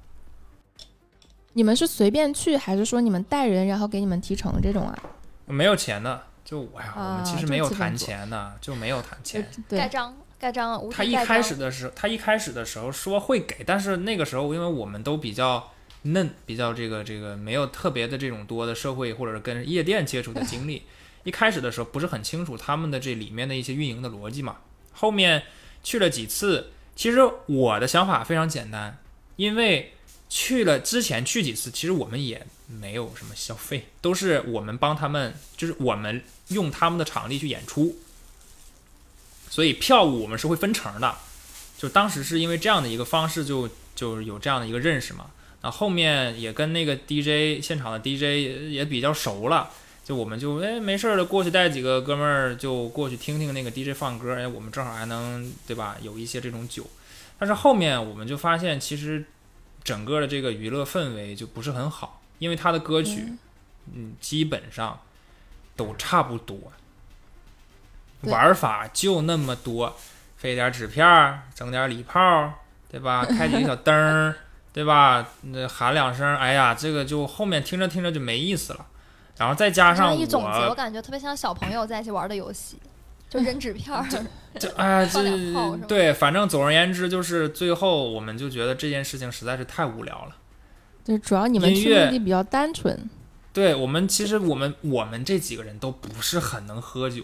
你们是随便去，还是说你们带人然后给你们提成这种啊？没有钱的，就哎呀，我啊们其实没有谈钱的，就没有谈钱。对，盖章盖章，无他一开始的时候，他一开始的时候说会给，但是那个时候因为我们都比较嫩，比较这个这个没有特别的这种多的社会或者是跟夜店接触的经历，一开始的时候不是很清楚他们的这里面的一些运营的逻辑嘛。后面去了几次，其实我的想法非常简单，因为去了之前去几次，其实我们也没有什么消费，都是我们帮他们，就是我们用他们的场地去演出。所以票务我们是会分成的。就当时是因为这样的一个方式就，就有这样的一个认识嘛。那后面也跟那个 DJ 现场的 DJ 也比较熟了，就我们就哎没事儿了，过去带几个哥们儿就过去听听那个 DJ 放歌，哎，我们正好还能对吧？有一些这种酒。但是后面我们就发现，其实整个的这个娱乐氛围就不是很好，因为他的歌曲，嗯，基本上都差不多，玩法就那么多，飞点纸片儿，整点礼炮，对吧？开几个小灯儿，对吧？那喊两声，哎呀，这个就后面听着听着就没意思了。然后再加上一总结，我我，感觉特别像小朋友在一起玩的游戏，就扔纸片儿。这哎放两炮是吗这对，反正总而言之，就是最后我们就觉得这件事情实在是太无聊了。就是主要你们去的比较单纯，对我们，其实我们我们这几个人都不是很能喝酒。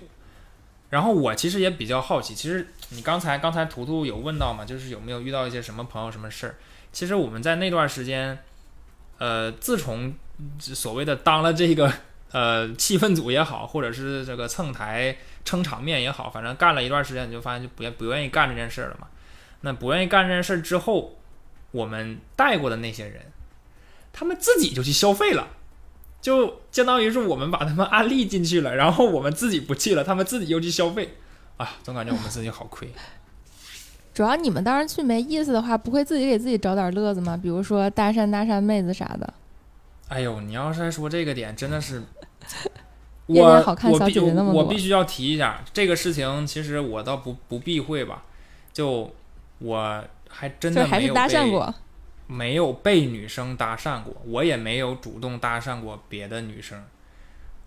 然后我其实也比较好奇，其实你刚才刚才图图有问到嘛，就是有没有遇到一些什么朋友什么事儿？其实我们在那段时间，呃，自从所谓的当了这个呃气氛组也好，或者是这个蹭台撑场面也好，反正干了一段时间，你就发现就不愿不愿意干这件事了嘛。那不愿意干这件事之后，我们带过的那些人，他们自己就去消费了。就相当于是我们把他们安利进去了，然后我们自己不去了，他们自己又去消费，啊，总感觉我们自己好亏。主要你们当时去没意思的话，不会自己给自己找点乐子吗？比如说搭讪搭讪妹子啥的。哎呦，你要是还说这个点，真的是，夜我我必须要提一下这个事情，其实我倒不不避讳吧，就我还真的没有还是搭讪被过，没有被女生搭讪过，我也没有主动搭讪过别的女生。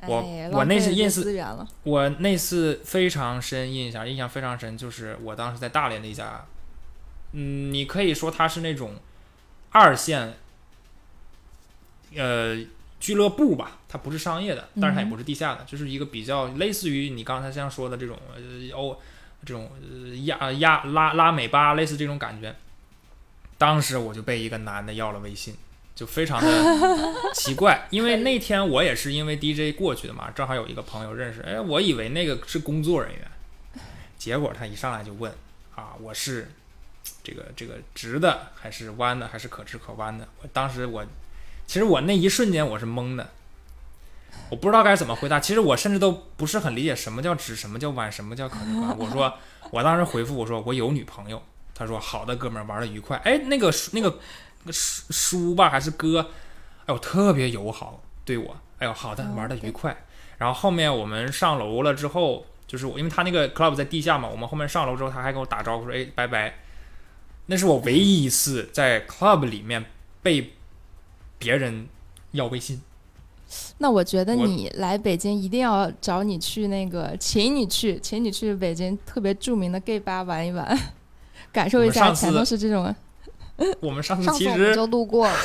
我哎我那是浪费了这 ins 资源了。我那次非常深印象，印象非常深，就是我当时在大连的一家，嗯，你可以说它是那种二线，呃，俱乐部吧，它不是商业的，但是它也嗯不是地下的，就是一个比较类似于你刚才像说的这种呃欧这种呃亚亚拉拉美吧，类似这种感觉。当时我就被一个男的要了微信，就非常的奇怪，因为那天我也是因为 DJ 过去的嘛，正好有一个朋友认识，哎，我以为那个是工作人员，结果他一上来就问啊，我是这个这个直的还是弯的，还是可直可弯的？我当时我其实我那一瞬间我是懵的，我不知道该怎么回答。其实我甚至都不是很理解什么叫直，什么叫弯，什么叫可直弯。我说我当时回复我说我有女朋友，他说好的，哥们儿玩的愉快。哎，那个那个那个叔叔吧还是哥，哎呦特别友好对我，哎呦好的，玩的愉快。然后后面我们上楼了之后，就是我因为他那个 club 在地下嘛，我们后面上楼之后，他还跟我打招呼说哎拜拜。那是我唯一一次在 club 里面被别人要微信。那我觉得你来北京一定要找你去那个，请你去，请你去北京特别著名的 gay 吧玩一玩，感受一下全都是这种。我们上次上其实次我们就路过了，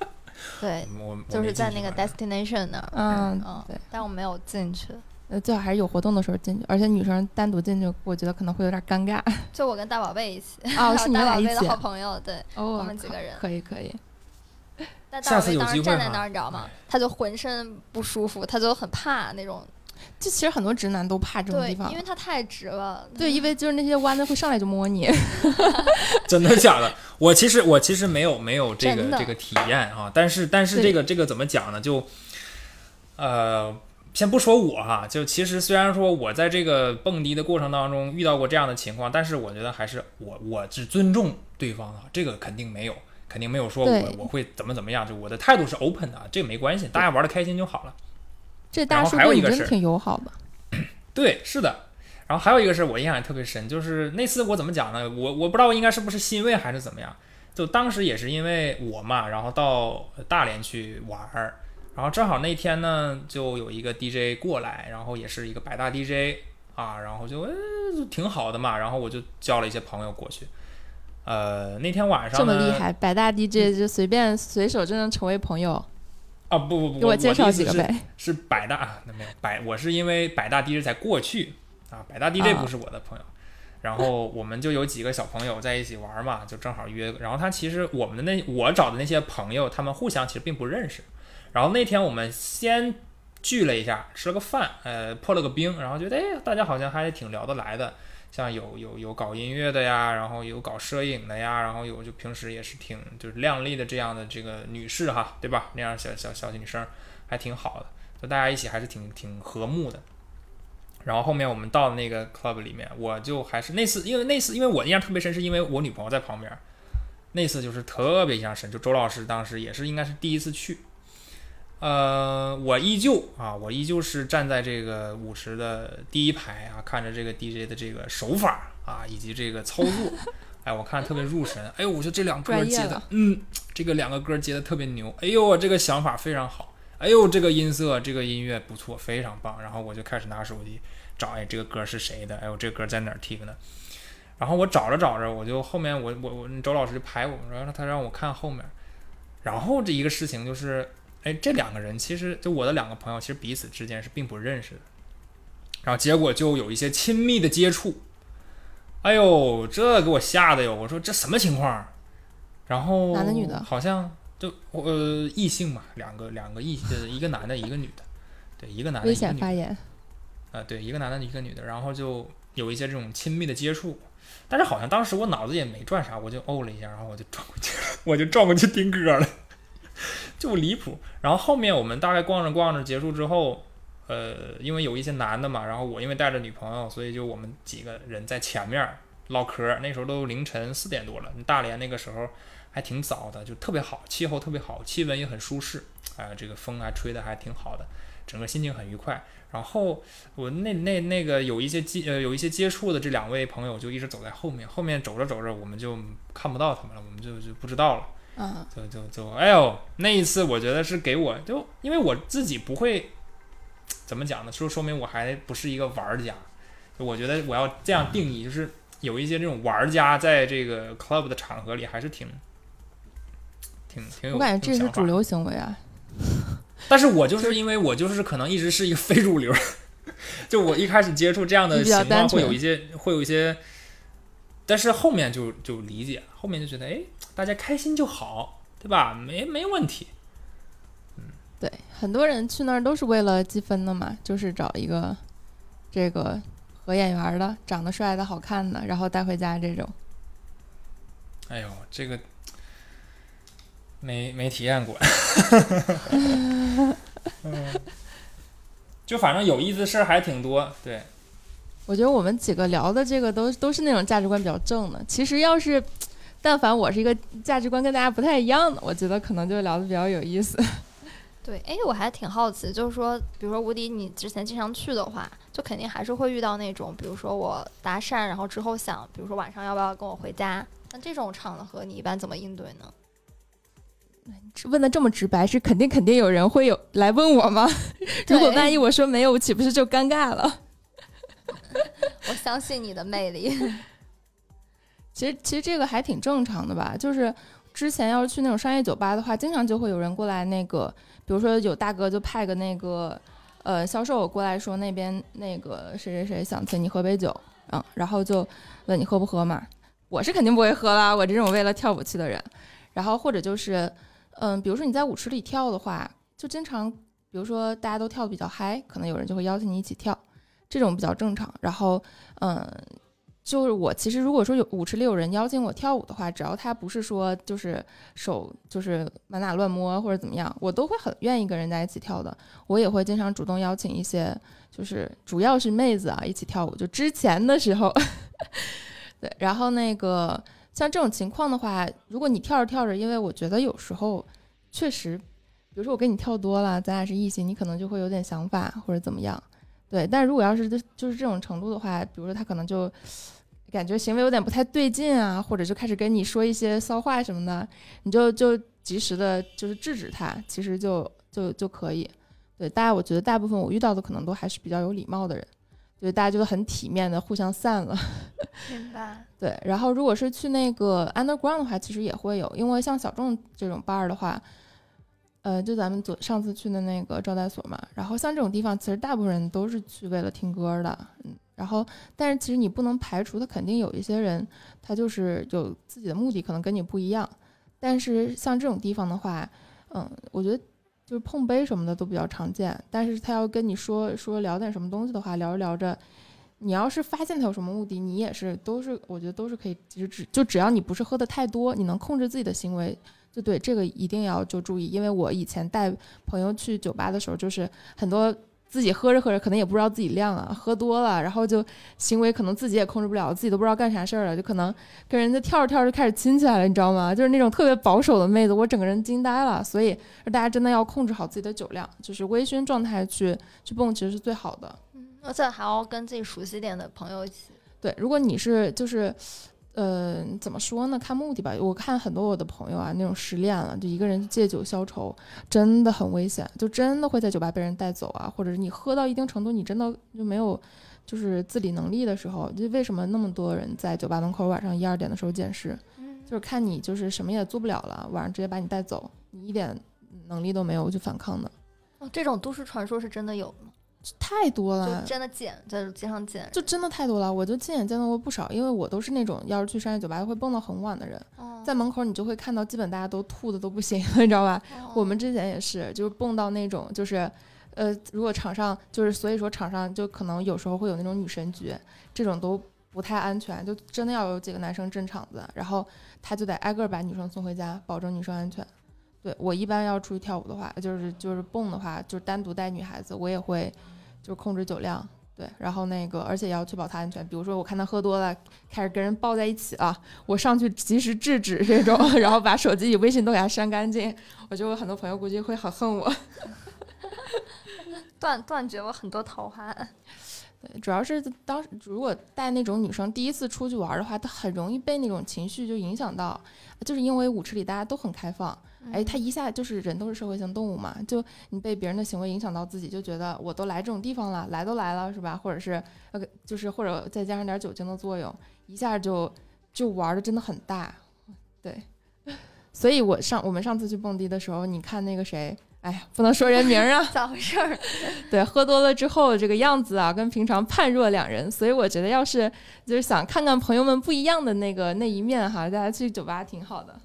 对，就是在那个 destination 那儿，嗯，嗯对，但我没有进去，呃，最好还是有活动的时候进去，而且女生单独进去，我觉得可能会有点尴尬。就我跟大宝贝一起，哦，是你们俩一起大宝贝的好？朋友，对，哦，我们几个人可以可以。但大宝下次有贝当时站在那儿，你知道吗哎？他就浑身不舒服，他就很怕那种，就其实很多直男都怕这种地，方因。为他太直了，对，因为就是那些弯的会上来就摸你。真的假的？我其实我其实没有没有这个这个体验啊，但是但是这个这个怎么讲呢？就呃，先不说我哈，就其实虽然说我在这个蹦迪的过程当中遇到过这样的情况，但是我觉得还是我我只尊重对方啊，这个肯定没有，肯定没有说我我会怎么怎么样，就我的态度是 open 的，这个没关系，大家玩的开心就好了。这大叔对你真挺友好的。对，是的。然后还有一个事我印象也特别深，就是那次我怎么讲呢？我我不知道应该是不是欣慰还是怎么样，就当时也是因为我嘛，然后到大连去玩儿，然后正好那天呢就有一个 DJ 过来，然后也是一个百大 DJ 啊，然后就呃就挺好的嘛，然后我就叫了一些朋友过去。呃，那天晚上这么厉害，百大 DJ 就随便随手就能成为朋友，啊！不不不，给我介绍几个。的意思是呗。是百大啊，那没有百，我是因为百大 DJ 才过去啊，百大 DJ 啊不是我的朋友。然后我们就有几个小朋友在一起玩嘛，就正好约。然后他其实我们的那我找的那些朋友，他们互相其实并不认识。然后那天我们先聚了一下，吃了个饭，呃，破了个冰，然后觉得哎，大家好像还挺聊得来的。像有有有搞音乐的呀，然后有搞摄影的呀，然后有就平时也是挺就是靓丽的这样的这个女士哈，对吧？那样小小小女生还挺好的，就大家一起还是挺挺和睦的。然后后面我们到那个 club 里面，我就还是那次，因为那次因为我印象特别深，是因为我女朋友在旁边，那次就是特别印象深。就周老师当时也是应该是第一次去，呃，我依旧啊，我依旧是站在这个舞池的第一排啊，看着这个 DJ 的这个手法啊，以及这个操作，哎，我看特别入神。哎呦，我觉得这两歌接的，嗯，这个两个歌接的特别牛。哎呦，这个想法非常好。哎呦，这个音色，这个音乐不错，非常棒。然后我就开始拿手机找，哎，这个歌是谁的？哎呦，这个歌在哪儿听的？然后我找着找着，我就后面我我我周老师就拍我，然后他让我看后面。然后这一个事情就是，哎，这两个人其实就我的两个朋友，其实彼此之间是并不认识的。然后结果就有一些亲密的接触。哎呦，这给我吓的哟！我说这什么情况？然后男的女的？好像。就呃异性嘛，两个两个异呃一个男的，一个女的，对，一个男的，危险发言。啊，对，一个男的，一个女的，然后就有一些这种亲密的接触，但是好像当时我脑子也没转啥，我就哦了一下，然后我就转过去了，我就转过去听歌了，就离谱。然后后面我们大概逛着逛着结束之后，呃，因为有一些男的嘛，然后我因为带着女朋友，所以就我们几个人在前面唠嗑，那时候都凌晨四点多了，大连那个时候。还挺早的，就特别好，气候特别好，气温也很舒适，哎，这个风还吹得还挺好的，整个心情很愉快。然后我那那那个有一些接呃有一些接触的这两位朋友就一直走在后面，后面走着走着我们就看不到他们了，我们就就不知道了。嗯，就就就哎呦，那一次我觉得是给我就因为我自己不会怎么讲呢，说说明我还不是一个玩家。我觉得我要这样定义，就是有一些这种玩家在这个 club 的场合里还是挺挺挺有。我感觉这是主流行为啊，但是我就是因为我就是可能一直是一个非主流，就我一开始接触这样的情况会有一些会有一些，但是后面就就理解，后面就觉得哎，大家开心就好，对吧？没没问题。嗯，对，很多人去那儿都是为了积分的嘛，就是找一个这个合眼缘的、长得帅的好看的，然后带回家这种。哎呦，这个。没没体验过，嗯就反正有意思的事儿还挺多。对，我觉得我们几个聊的这个都都是那种价值观比较正的。其实要是，但凡我是一个价值观跟大家不太一样的，我觉得可能就聊的比较有意思。对，哎，我还挺好奇，就是说，比如说吴迪，你之前经常去的话，就肯定还是会遇到那种，比如说我搭讪，然后之后想，比如说晚上要不要跟我回家？那这种场合，你一般怎么应对呢？问的这么直白，是肯定肯定有人会有来问我吗？如果万一我说没有，岂不是就尴尬了？我相信你的魅力。其实其实这个还挺正常的吧？就是之前要是去那种商业酒吧的话，经常就会有人过来，那个比如说有大哥就派个那个呃销售过来说那边那个谁谁谁想请你喝杯酒，嗯，然后就问你喝不喝嘛？我是肯定不会喝啦，我这种为了跳舞去的人。然后或者就是。嗯，比如说你在舞池里跳的话，就经常，比如说大家都跳的比较嗨，可能有人就会邀请你一起跳，这种比较正常。然后，嗯，就是我其实如果说有舞池里有人邀请我跳舞的话，只要他不是说就是手就是满哪乱摸或者怎么样，我都会很愿意跟人家一起跳的。我也会经常主动邀请一些，就是主要是妹子啊一起跳舞。就之前的时候，对，然后那个。像这种情况的话，如果你跳着跳着，因为我觉得有时候确实，比如说我跟你跳多了，咱俩是异性，你可能就会有点想法或者怎么样，对。但如果要是就是这种程度的话，比如说他可能就感觉行为有点不太对劲啊，或者就开始跟你说一些骚话什么的，你就就及时的就是制止他，其实就就就可以。对，大家我觉得大部分我遇到的可能都还是比较有礼貌的人。对，大家就很体面的互相散了。明白。对，然后如果是去那个 underground 的话，其实也会有，因为像小众这种 bar 的话，呃，就咱们昨上次去的那个招待所嘛，然后像这种地方，其实大部分人都是去为了听歌的，嗯，然后但是其实你不能排除，他肯定有一些人，他就是有自己的目的，可能跟你不一样。但是像这种地方的话，嗯，我觉得。就是碰杯什么的都比较常见，但是他要跟你说说聊点什么东西的话，聊着聊着，你要是发现他有什么目的，你也是都是，我觉得都是可以，其实只就只要你不是喝的太多，你能控制自己的行为，就对这个一定要就注意。因为我以前带朋友去酒吧的时候，就是很多自己喝着喝着，可能也不知道自己量啊，喝多了，然后就行为可能自己也控制不了，自己都不知道干啥事儿了，就可能跟人家跳着跳着就开始亲起来了，你知道吗？就是那种特别保守的妹子，我整个人惊呆了。所以大家真的要控制好自己的酒量，就是微醺状态去去蹦，其实是最好的。嗯而且还要跟自己熟悉点的朋友一起。对，如果你是就是，呃，怎么说呢？看目的吧。我看很多我的朋友啊，那种失恋了，就一个人借酒消愁，真的很危险，就真的会在酒吧被人带走啊，或者是你喝到一定程度，你真的就没有就是自理能力的时候，就为什么那么多人在酒吧门口晚上一二点的时候捡尸？就是看你就是什么也做不了了，晚上直接把你带走，你一点能力都没有去反抗的，哦，这种都市传说是真的有吗？太多了。就真的捡在街上捡，就真的太多了，我就亲眼见到过不少，因为我都是那种要是去商业酒吧会蹦到很晚的人，哦在门口你就会看到基本大家都吐的都不行，你知道吧？哦我们之前也是，就是蹦到那种就是，呃，如果场上就是所以说场上就可能有时候会有那种女神局，这种都不太安全，就真的要有几个男生镇场子，然后他就得挨个把女生送回家，保证女生安全。对我一般要出去跳舞的话，就是就是蹦的话，就是单独带女孩子，我也会就是控制酒量，对，然后那个而且要确保他安全。比如说我看他喝多了，开始跟人抱在一起了，我上去及时制止这种，然后把手机里微信都给她删干净。我觉得我很多朋友估计会很恨我。断断绝我很多桃花。对，主要是当时如果带那种女生第一次出去玩的话，她很容易被那种情绪就影响到，就是因为舞池里大家都很开放，哎，他一下就是人都是社会性动物嘛，就你被别人的行为影响到自己，就觉得我都来这种地方了，来都来了是吧？或者是呃，就是或者再加上点酒精的作用，一下就就玩的真的很大，对。所以我上我们上次去蹦迪的时候，你看那个谁，哎呀，不能说人名儿啊，咋回事儿？对，喝多了之后这个样子啊，跟平常判若两人。所以我觉得，要是就是想看看朋友们不一样的那个那一面哈，大家去酒吧挺好的。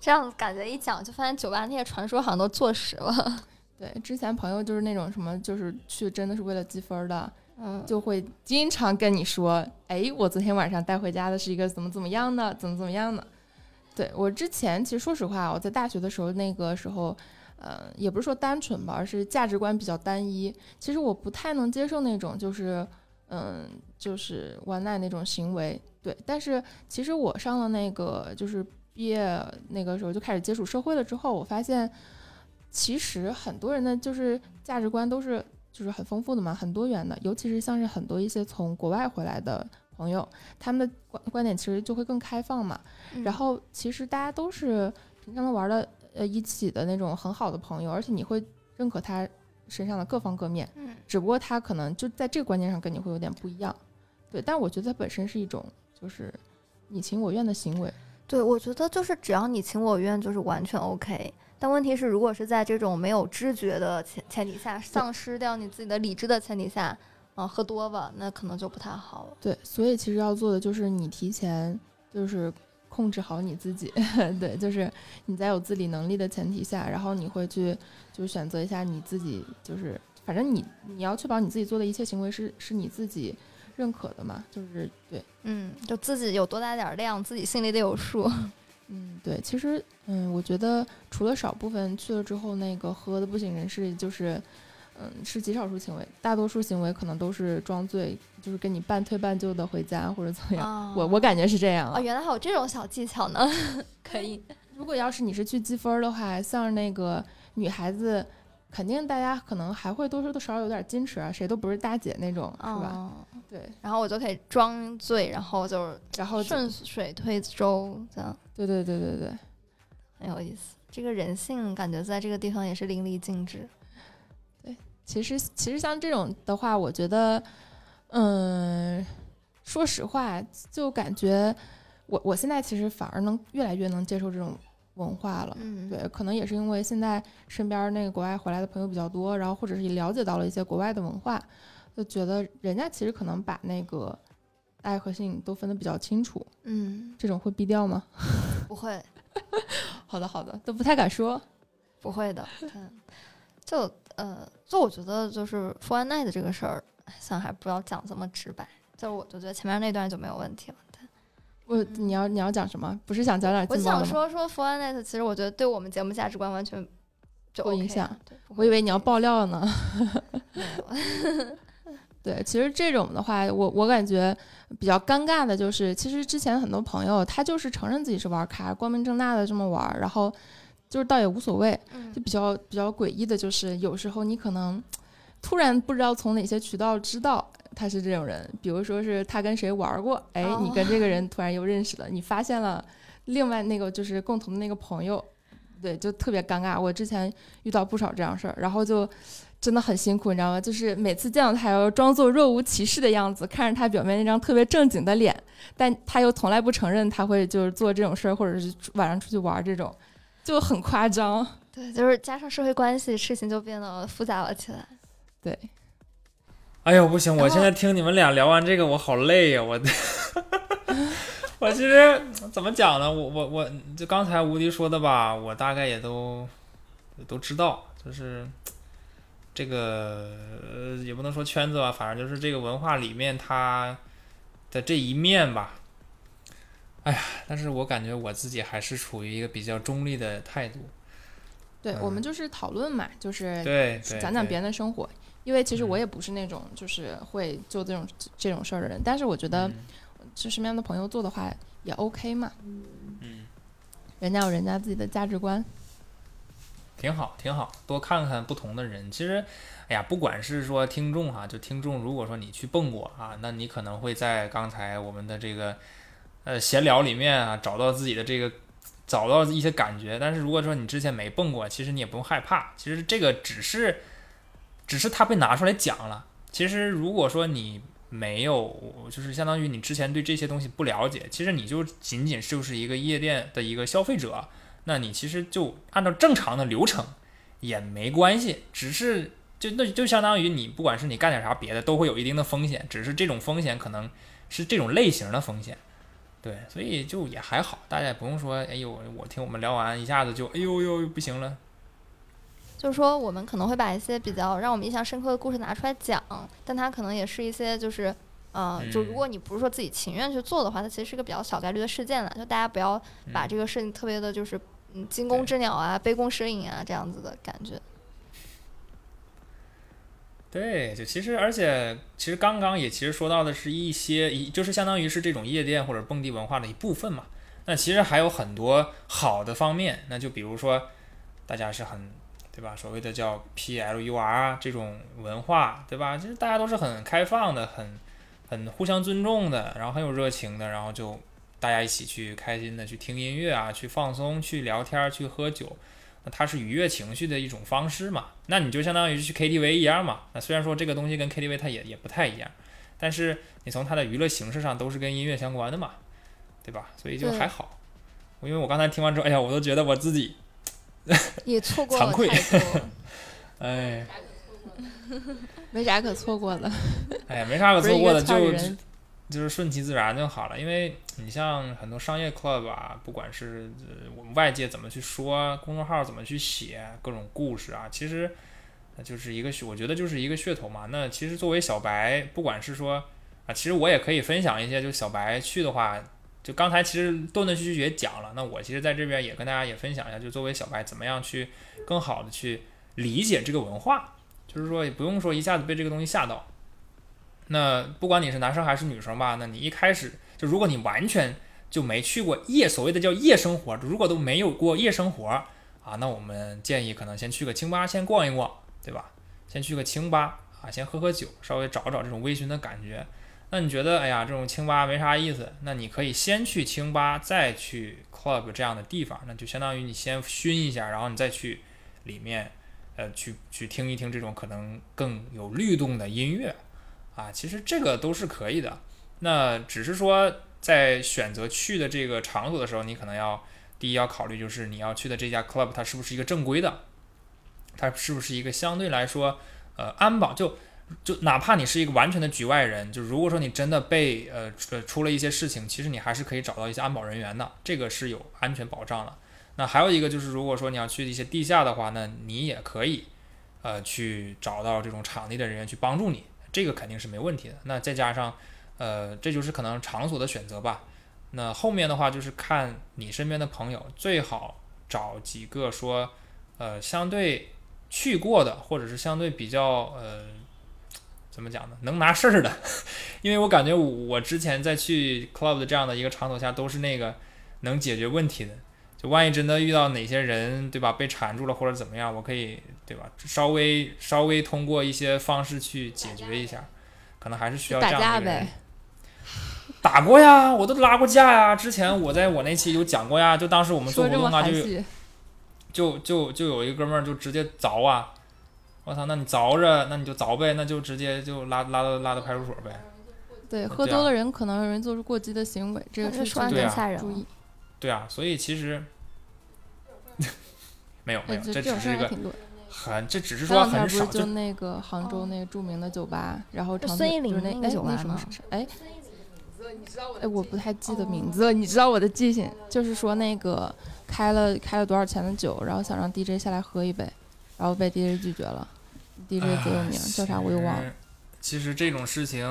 这样感觉一讲，就发现酒吧那些传说好像都坐实了。对，之前朋友就是那种什么，就是去真的是为了积分的，嗯，就会经常跟你说，哎，我昨天晚上带回家的是一个怎么怎么样的，怎么怎么样的。对我之前其实说实话，我在大学的时候那个时候，呃，也不是说单纯吧，而是价值观比较单一。其实我不太能接受那种就是，嗯，就是玩赖那种行为。对，但是其实我上了那个就是毕业那个时候就开始接触社会了之后，我发现其实很多人的就是价值观都是就是很丰富的嘛，很多元的，尤其是像是很多一些从国外回来的朋友，他们的观观点其实就会更开放嘛。嗯然后其实大家都是平常都玩的呃一起的那种很好的朋友，而且你会认可他身上的各方各面，嗯只不过他可能就在这个观念上跟你会有点不一样。对，但我觉得它本身是一种就是你情我愿的行为。对，我觉得就是只要你情我愿，就是完全 OK。但问题是，如果是在这种没有知觉的前前提下，丧失掉你自己的理智的前提下，啊、喝多吧，那可能就不太好了。对，所以其实要做的就是你提前就是控制好你自己，对，就是你在有自理能力的前提下，然后你会去就是选择一下你自己，就是反正你你要确保你自己做的一切行为是是你自己认可的嘛，就是对，嗯，就自己有多大点儿量，自己心里得有数。嗯，对，其实嗯，我觉得除了少部分去了之后那个喝的不省人事，就是。嗯，是极少数行为，大多数行为可能都是装醉，就是跟你半推半就的回家或者怎么样。啊我我感觉是这样啊哦，原来还有这种小技巧呢，可以。如果要是你是去积分儿的话，像那个女孩子，肯定大家可能还会多多少少有点矜持啊，谁都不是大姐那种，是吧？哦，对，然后我就可以装醉，然后就是然后顺水推舟，这样对对对对对，很有意思。这个人性感觉在这个地方也是淋漓尽致。对其实其实像这种的话，我觉得，嗯，说实话，就感觉我我现在其实反而能越来越能接受这种文化了。嗯，对，可能也是因为现在身边那个国外回来的朋友比较多，然后或者是也了解到了一些国外的文化，就觉得人家其实可能把那个爱和性都分得比较清楚。嗯，这种会避掉吗？不会，好的好的，都不太敢说。不会的。嗯，就呃，就我觉得就是说完奈的这个事儿，算了，还不要讲这么直白。就我就觉得前面那段就没有问题了。对，我你要你要讲什么？不是想讲点我？想说说 f o r n e t 其实我觉得对我们节目价值观完全就影响我以为你要爆料呢。对，其实这种的话，我我感觉比较尴尬的就是，其实之前很多朋友他就是承认自己是玩咖，光明正大的这么玩儿，然后就是倒也无所谓。嗯就比较比较诡异的就是，有时候你可能突然不知道从哪些渠道知道他是这种人，比如说是他跟谁玩儿过，哎，你哦跟这个人突然又认识了，你发现了另外那个就是共同的那个朋友，对，就特别尴尬。我之前遇到不少这样事儿，然后就真的很辛苦，你知道吗？就是每次见到他，要装作若无其事的样子，看着他表面那张特别正经的脸，但他又从来不承认他会就是做这种事儿，或者是晚上出去玩儿这种，就很夸张。对，就是加上社会关系，事情就变得复杂了起来。对，哎呦，不行！我现在听你们俩聊完这个，我好累呀、我，我其实怎么讲呢？我我我，就刚才无敌说的吧，我大概也都都知道，就是这个呃，也不能说圈子吧，反正就是这个文化里面它的这一面吧。哎呀，但是我感觉我自己还是处于一个比较中立的态度。对，嗯我们就是讨论嘛，就是对，讲讲别人的生活。因为其实我嗯也不是那种就是会做这种这种事儿的人，但是我觉得嗯就身边的朋友做的话也 OK 嘛，嗯。人家有人家自己的价值观。挺好，挺好，多看看不同的人。其实，哎呀，不管是说听众哈，就听众，如果说你去蹦过啊，那你可能会在刚才我们的这个呃闲聊里面啊，找到自己的这个找到一些感觉。但是如果说你之前没蹦过，其实你也不用害怕。其实这个只是只是他被拿出来讲了。其实如果说你没有，就是相当于你之前对这些东西不了解，其实你就仅仅就是一个夜店的一个消费者。那你其实就按照正常的流程也没关系，只是就那就相当于你不管是你干点啥别的，都会有一定的风险，只是这种风险可能是这种类型的风险，对，所以就也还好，大家也不用说，哎呦，我听我们聊完一下子就哎呦呦不行了，就是说，我们可能会把一些比较让我们印象深刻的故事拿出来讲，但它可能也是一些就是，呃，就如嗯。果你不是说自己情愿去做的话，它其实是一个比较小概率的事件了。就大家不要把嗯。这个事情特别的，就是嗯惊弓之鸟啊、杯弓蛇影啊这样子的感觉。对，就其实而且其实刚刚也其实说到的是一些一就是相当于是这种夜店或者蹦迪文化的一部分嘛。那其实还有很多好的方面，那就比如说大家是很对吧？所谓的叫 PLUR 啊这种文化，对吧？其实大家都是很开放的，很很互相尊重的，然后很有热情的，然后就大家一起去开心的去听音乐啊，去放松，去聊天儿，去喝酒。那它是愉悦情绪的一种方式嘛？那你就相当于去 KTV 一样嘛？那虽然说这个东西跟 KTV 它也也不太一样，但是你从它的娱乐形式上都是跟音乐相关的嘛，对吧？所以就还好。因为我刚才听完之后，哎呀，我都觉得我自己，也错过了惭愧太多。哎，没啥可错过的，哎呀，没啥可错过的，就就是顺其自然就好了。因为你像很多商业 club 啊，不管是呃我们外界怎么去说，公众号怎么去写各种故事啊，其实那就是一个，我觉得就是一个噱头嘛。那其实作为小白，不管是说啊，其实我也可以分享一些，就小白去的话，就刚才其实断断续续也讲了。那我其实在这边也跟大家也分享一下，就作为小白怎么样去更好的去理解这个文化，就是说也不用说一下子被这个东西吓到。那不管你是男生还是女生吧，那你一开始就如果你完全就没去过夜，所谓的叫夜生活，如果都没有过夜生活啊，那我们建议可能先去个清吧，先逛一逛，对吧？先去个清吧啊，先喝喝酒，稍微找找这种微醺的感觉。那你觉得，哎呀，这种清吧没啥意思，那你可以先去清吧，再去 club 这样的地方，那就相当于你先熏一下，然后你再去里面，呃，去去听一听这种可能更有律动的音乐。啊，其实这个都是可以的。那只是说，在选择去的这个场所的时候，你可能要第一要考虑，就是你要去的这家 club 它是不是一个正规的，它是不是一个相对来说，呃，安保就就哪怕你是一个完全的局外人，就如果说你真的被呃出出了一些事情，其实你还是可以找到一些安保人员的，这个是有安全保障的。那还有一个就是，如果说你要去一些地下的话，那你也可以呃去找到这种场地的人员去帮助你。这个肯定是没问题的。那再加上，呃，这就是可能场所的选择吧。那后面的话就是看你身边的朋友，最好找几个说，呃，相对去过的，或者是相对比较呃，怎么讲呢，能拿事儿的。因为我感觉我之前在去 club 的这样的一个场所下，都是那个能解决问题的。就万一真的遇到哪些人，对吧，被缠住了或者怎么样，我可以，对吧，稍微稍微通过一些方式去解决一下，可能还是需要这样的人。打过呀，我都拉过架呀。之前我在我那期有讲过呀，就当时我们做活动啊，就就就就有一个哥们儿就直接凿啊，我操，那你凿着，那你就凿呗，那就直接就拉拉到拉到派出所呗。对，喝多了人可能容易做出过激的行为，这个是说更吓人。注意。对啊，所以其实没 有没有，这只是一个很，这只是说很少。就那个杭州那个著名的酒吧，然后孙艺林那个酒吧吗？哎。哎，我不太记得名字，你知道我的记性，就是说那个开了开了多少钱的酒，然后想让 DJ 下来喝一杯，然后被 DJ 拒绝了。DJ 贼有名，叫啥我又忘了。其实这种事情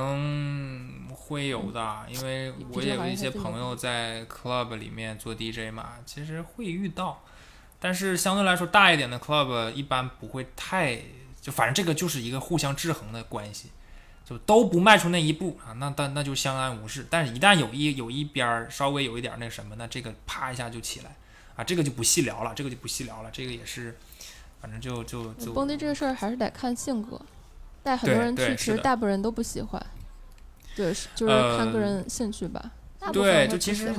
会有的，因为我也有一些朋友在 club 里面做 DJ 嘛，其实会遇到。但是相对来说大一点的 club 一般不会太，就反正这个就是一个互相制衡的关系。就都不迈出那一步啊，那但那就相安无事。但是，一旦有一有一边儿稍微有一点那什么，那这个啪一下就起来啊，这个就不细聊了，这个就不细聊了。这个也是，反正就就就蹦迪这个事儿还是得看性格，带很多人去，其实大部分人都不喜欢。对，就是看个人兴趣吧。对，就其实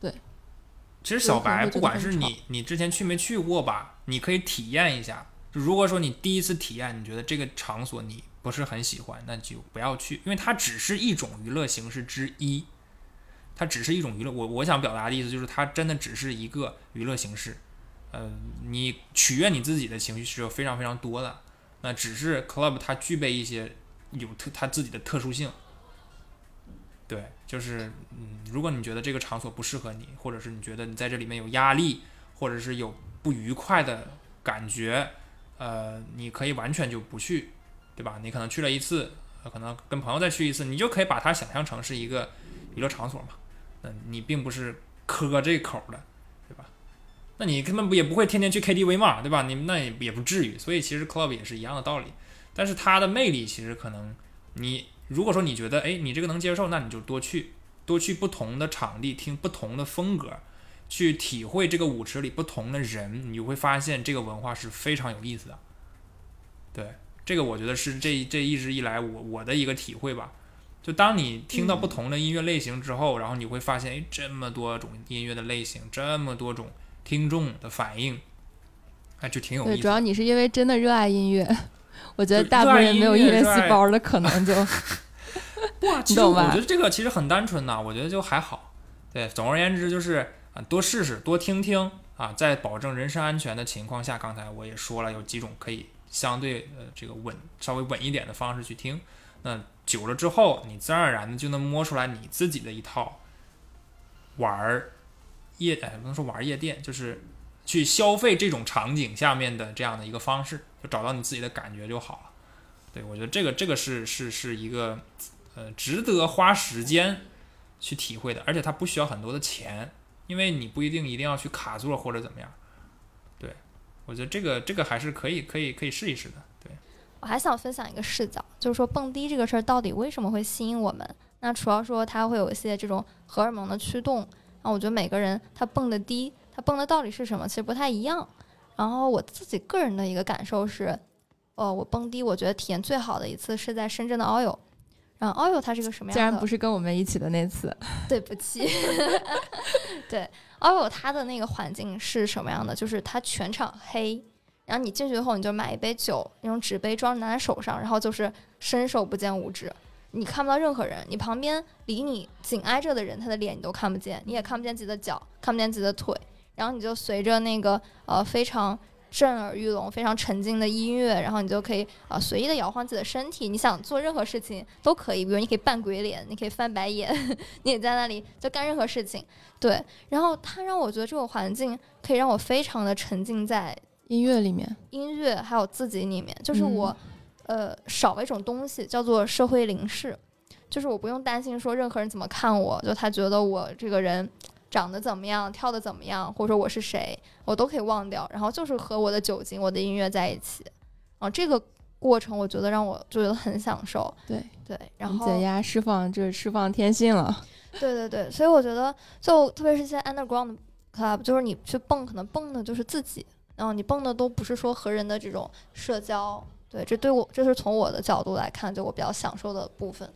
对，其实小白不管是你你之前去没去过吧，你可以体验一下。就如果说你第一次体验，你觉得这个场所你。不是很喜欢，那就不要去，因为它只是一种娱乐形式之一，它只是一种娱乐。我我想表达的意思就是，它真的只是一个娱乐形式。呃，你取悦你自己的情绪是有非常非常多的。那只是 club 它具备一些有特它自己的特殊性。对，就是嗯，如果你觉得这个场所不适合你，或者是你觉得你在这里面有压力，或者是有不愉快的感觉，呃，你可以完全就不去。对吧？你可能去了一次，可能跟朋友再去一次，你就可以把它想象成是一个娱乐场所嘛。嗯，你并不是磕这口的，那你根本不也不会天天去 KTV 嘛，对吧？你那也也不至于。所以其实 club 也是一样的道理。但是它的魅力其实可能，你如果说你觉得哎你这个能接受，那你就多去多去不同的场地听不同的风格，去体会这个舞池里不同的人，你就会发现这个文化是非常有意思的。对。这个我觉得是这这一直以来我我的一个体会吧，就当你听到不同的音乐类型之后，然后你会发现，哎，这么多种音乐的类型，这么多种听众的反应，哎，就挺有意思。对，主要你是因为真的热爱音乐，我觉得大部分人没有音乐细胞的可能就 其实我觉得这个其实很单纯呐，我觉得就还好。对，总而言之就是啊，多试试，多听听啊，在保证人身安全的情况下，刚才我也说了，有几种可以。相对呃这个稳稍微稳一点的方式去听，那久了之后，你自然而然的就能摸出来你自己的一套玩儿夜哎不能说玩夜店，就是去消费这种场景下面的这样的一个方式，就找到你自己的感觉就好了。对我觉得这个这个是是是一个呃值得花时间去体会的，而且它不需要很多的钱，因为你不一定一定要去卡座或者怎么样。对我觉得这个这个还是可以可以可以试一试的。对，我还想分享一个视角，就是说蹦迪这个事儿到底为什么会吸引我们？那除了说它会有一些这种荷尔蒙的驱动，那我觉得每个人他蹦的低，他蹦的到底是什么，其实不太一样。然后我自己个人的一个感受是，呃，我蹦迪我觉得体验最好的一次是在深圳的 Oil。然后 Oil 它是个什么样的？竟然不是跟我们一起的那次。对不起。对。o i l，它的那个环境是什么样的？就是它全场黑，然后你进去以后，你就买一杯酒，那种纸杯装拿在手上，然后就是伸手不见五指，你看不到任何人，你旁边离你紧挨着的人，他的脸你都看不见，你也看不见自己的脚，看不见自己的腿，然后你就随着那个呃非常。震耳欲聋、非常沉静的音乐，然后你就可以啊随意的摇晃自己的身体，你想做任何事情都可以，比如你可以扮鬼脸，你可以翻白眼，你也在那里就干任何事情。对，然后它让我觉得这种环境可以让我非常的沉浸在音乐里面，音乐还有自己里面，就是我，呃少了一种东西，叫做社会凝视，就是我不用担心说任何人怎么看我，就他觉得我这个人长得怎么样，跳的怎么样，或者说我是谁，我都可以忘掉，然后就是和我的酒精、我的音乐在一起，啊，这个过程我觉得让我就觉得很享受，对对，然后解压释放就是释放天性了。对对对，所以我觉得就特别是一些 underground club，就是你去蹦，可能蹦的就是自己，然后你蹦的都不是说和人的这种社交。对，这对我这是从我的角度来看，就我比较享受的部分。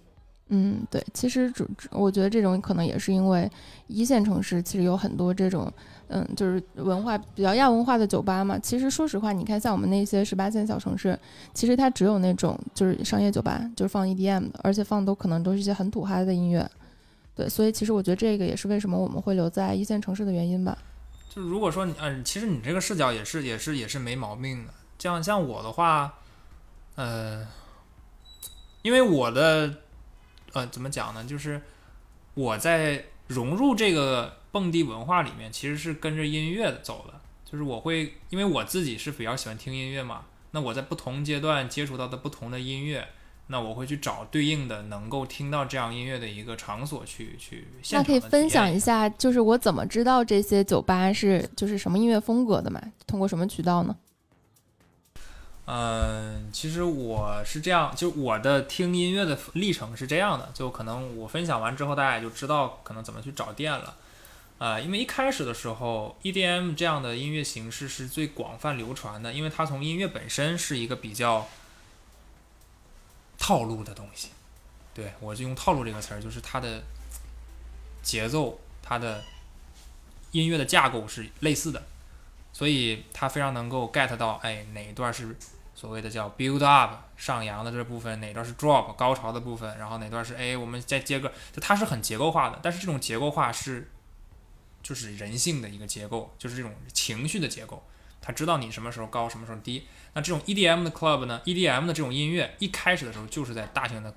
嗯，对，其实主我觉得这种可能也是因为一线城市其实有很多这种，嗯，就是文化比较亚文化的酒吧嘛。其实说实话，你看像我们那些十八线小城市，其实它只有那种就是商业酒吧，就是放 EDM 的，而且放的都可能都是一些很土嗨的音乐。对，所以其实我觉得这个也是为什么我们会留在一线城市的原因吧。就如果说你，嗯，其实你这个视角也是也是也是没毛病的。这样像我的话。呃，因为我的呃怎么讲呢？就是我在融入这个蹦迪文化里面，其实是跟着音乐走的。就是我会，因为我自己是比较喜欢听音乐嘛，那我在不同阶段接触到的不同的音乐，那我会去找对应的能够听到这样音乐的一个场所去去。那可以分享一下，就是我怎么知道这些酒吧是就是什么音乐风格的嘛？通过什么渠道呢？嗯，其实我是这样，就我的听音乐的历程是这样的，就可能我分享完之后，大家也就知道可能怎么去找店了。啊，因为一开始的时候，EDM 这样的音乐形式是最广泛流传的，因为它从音乐本身是一个比较套路的东西。对我就用套路这个词儿，就是它的节奏、它的音乐的架构是类似的，所以它非常能够 get 到，哎，哪一段是。所谓的叫 build up 上扬的这部分哪段是 drop 高潮的部分，然后哪段是 A，我们再接个，就它是很结构化的。但是这种结构化是，就是人性的一个结构，就是这种情绪的结构。它知道你什么时候高，什么时候低。那这种 EDM 的 club 呢？EDM 的这种音乐一开始的时候就是在大型的，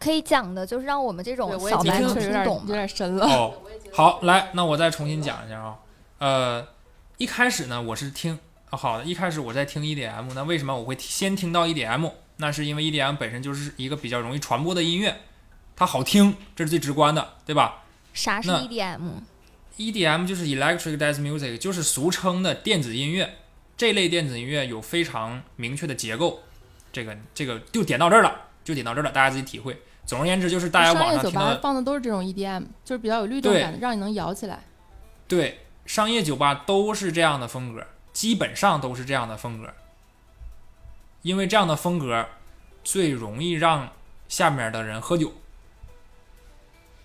可以讲的就是让我们这种小白听懂，有点深了。哦，好，来，那我再重新讲一下啊。呃，一开始呢，我是听。好的，一开始我在听 EDM，那为什么我会先听到 EDM？那是因为 EDM 本身就是一个比较容易传播的音乐，它好听，这是最直观的，对吧？啥是 EDM？EDM 就是 Electric Dance Music，就是俗称的电子音乐。这类电子音乐有非常明确的结构，这个这个就点到这儿了，就点到这儿了，大家自己体会。总而言之，就是大家网上听的放的都是这种 EDM，就是比较有律动感的，让你能摇起来。对，商业酒吧都是这样的风格。基本上都是这样的风格，因为这样的风格最容易让下面的人喝酒。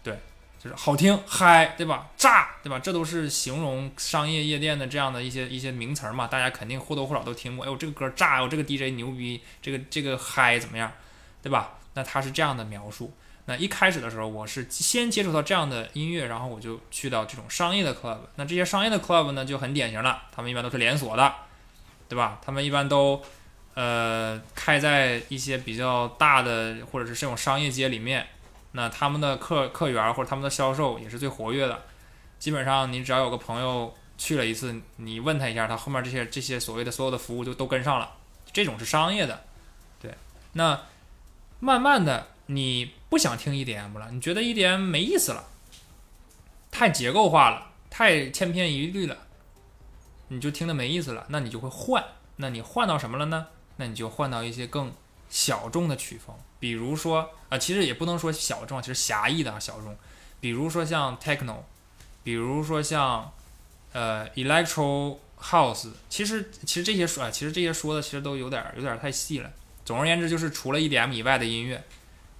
对，就是好听嗨，对吧？炸，对吧？这都是形容商业夜店的这样的一些一些名词嘛，大家肯定或多或少都听过。哎呦，这个歌炸，我，这个 DJ 牛逼，这个这个嗨怎么样，对吧？那他是这样的描述。那一开始的时候，我是先接触到这样的音乐，然后我就去到这种商业的 club。那这些商业的 club 呢，就很典型了，他们一般都是连锁的，对吧？他们一般都，呃，开在一些比较大的或者是这种商业街里面。那他们的客客源或者他们的销售也是最活跃的。基本上你只要有个朋友去了一次，你问他一下，他后面这些这些所谓的所有的服务就都跟上了。这种是商业的，对。那慢慢的。你不想听 EDM 了？你觉得 EDM 没意思了，太结构化了，太千篇一律了，你就听的没意思了。那你就会换，那你换到什么了呢？那你就换到一些更小众的曲风，比如说啊，其实也不能说小众，其实狭义的啊小众，比如说像 Techno，比如说像呃 Electro House，其实其实这些说啊，其实这些说的其实都有点有点太细了。总而言之，就是除了 EDM 以外的音乐。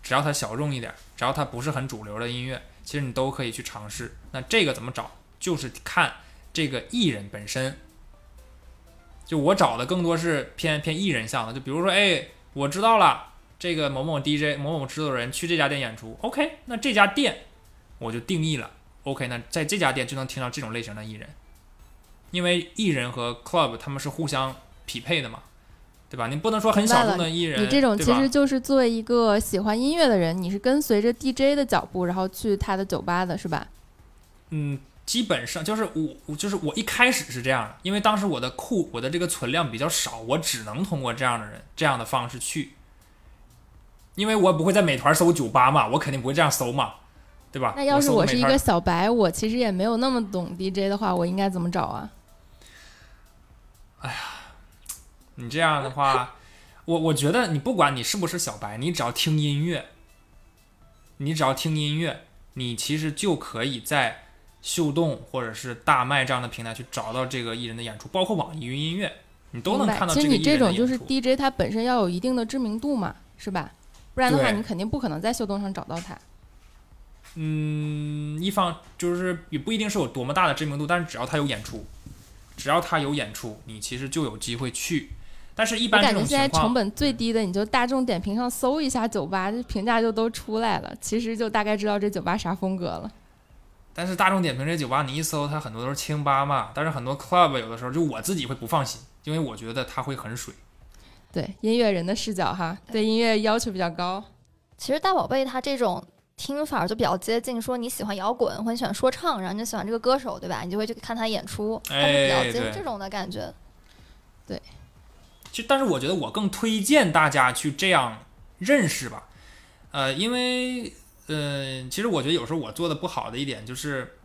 只要它小众一点，只要它不是很主流的音乐，其实你都可以去尝试。那这个怎么找？就是看这个艺人本身。就我找的更多是偏偏艺人向的，就比如说，哎，我知道了，这个某某 DJ 某某制作人去这家店演出，OK，那这家店我就定义了，OK，那在这家店就能听到这种类型的艺人，因为艺人和 club 他们是互相匹配的嘛。对吧？你不能说很小众的艺人，你这种其实就是作为一个喜欢音乐的人，你是跟随着 DJ 的脚步，然后去他的酒吧的，是吧？嗯，基本上就是我，我就是我一开始是这样的，因为当时我的库我的这个存量比较少，我只能通过这样的人这样的方式去，因为我不会在美团搜酒吧嘛，我肯定不会这样搜嘛，对吧？那要是我是一个小白，我其实也没有那么懂 DJ 的话，我应该怎么找啊？你这样的话，我我觉得你不管你是不是小白，你只要听音乐，你只要听音乐，你其实就可以在秀动或者是大麦这样的平台去找到这个艺人的演出，包括网易云音乐，你都能看到这个艺其实你这种就是。DJ，它本身要有一定的知名度嘛，是吧？不然的话，你肯定不可能在秀动上找到他。嗯，一方就是也不一定是有多么大的知名度，但是只要他有演出，只要他有演出，你其实就有机会去。但是，一我般这感觉现在成本最低的，你就大众点评上搜一下酒吧，这评价就都出来了，其实就大概知道这酒吧啥风格了。但是大众点评这酒吧，你一搜，它很多都是清吧嘛。但是很多 club 有的时候就我自己会不放心，因为我觉得它会很水。对音乐人的视角哈，对音乐要求比较高。其实大宝贝他这种听法就比较接近，说你喜欢摇滚或你喜欢说唱，然后你就喜欢这个歌手，对吧？你就会去看他演出，他是比较接近这种的感觉。其实，但是我觉得我更推荐大家去这样认识吧，呃，因为，呃，其实我觉得有时候我做的不好的一点就是，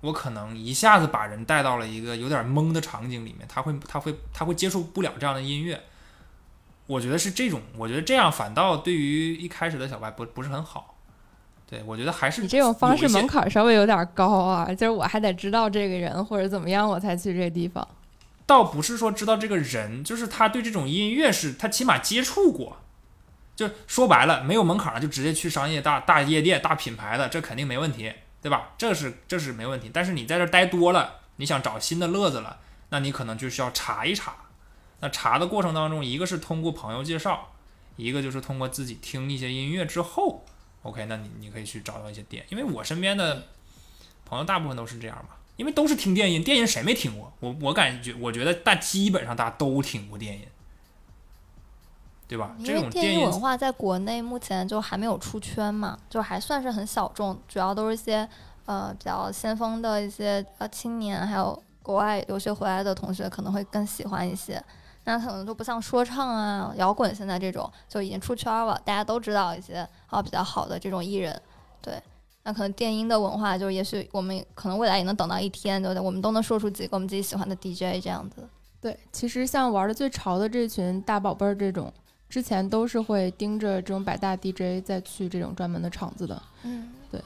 我可能一下子把人带到了一个有点懵的场景里面，他会，他会，他会接受不了这样的音乐。我觉得是这种，我觉得这样反倒对于一开始的小白不不是很好。对，我觉得还是你这种方式门槛稍微有点高啊，就是我还得知道这个人或者怎么样，我才去这个地方。倒不是说知道这个人，就是他对这种音乐是他起码接触过，就说白了没有门槛儿就直接去商业大大夜店大品牌的，这肯定没问题，对吧？这是这是没问题。但是你在这待多了，你想找新的乐子了，那你可能就需要查一查。那查的过程当中，一个是通过朋友介绍，一个就是通过自己听一些音乐之后，OK，那你你可以去找到一些店，因为我身边的朋友大部分都是这样嘛。因为都是听电音，电音谁没听过？我我感觉，我觉得大基本上大家都听过电音，对吧？这种电音文化在国内目前就还没有出圈嘛，就还算是很小众，主要都是一些呃比较先锋的一些呃青年，还有国外留学回来的同学可能会更喜欢一些。那可能就不像说唱啊、摇滚现在这种就已经出圈了，大家都知道一些啊比较好的这种艺人，对。那可能电音的文化，就也许我们可能未来也能等到一天，对不对？我们都能说出几个我们自己喜欢的 DJ 这样子。对，其实像玩的最潮的这群大宝贝儿这种，之前都是会盯着这种百大 DJ 再去这种专门的场子的。嗯，对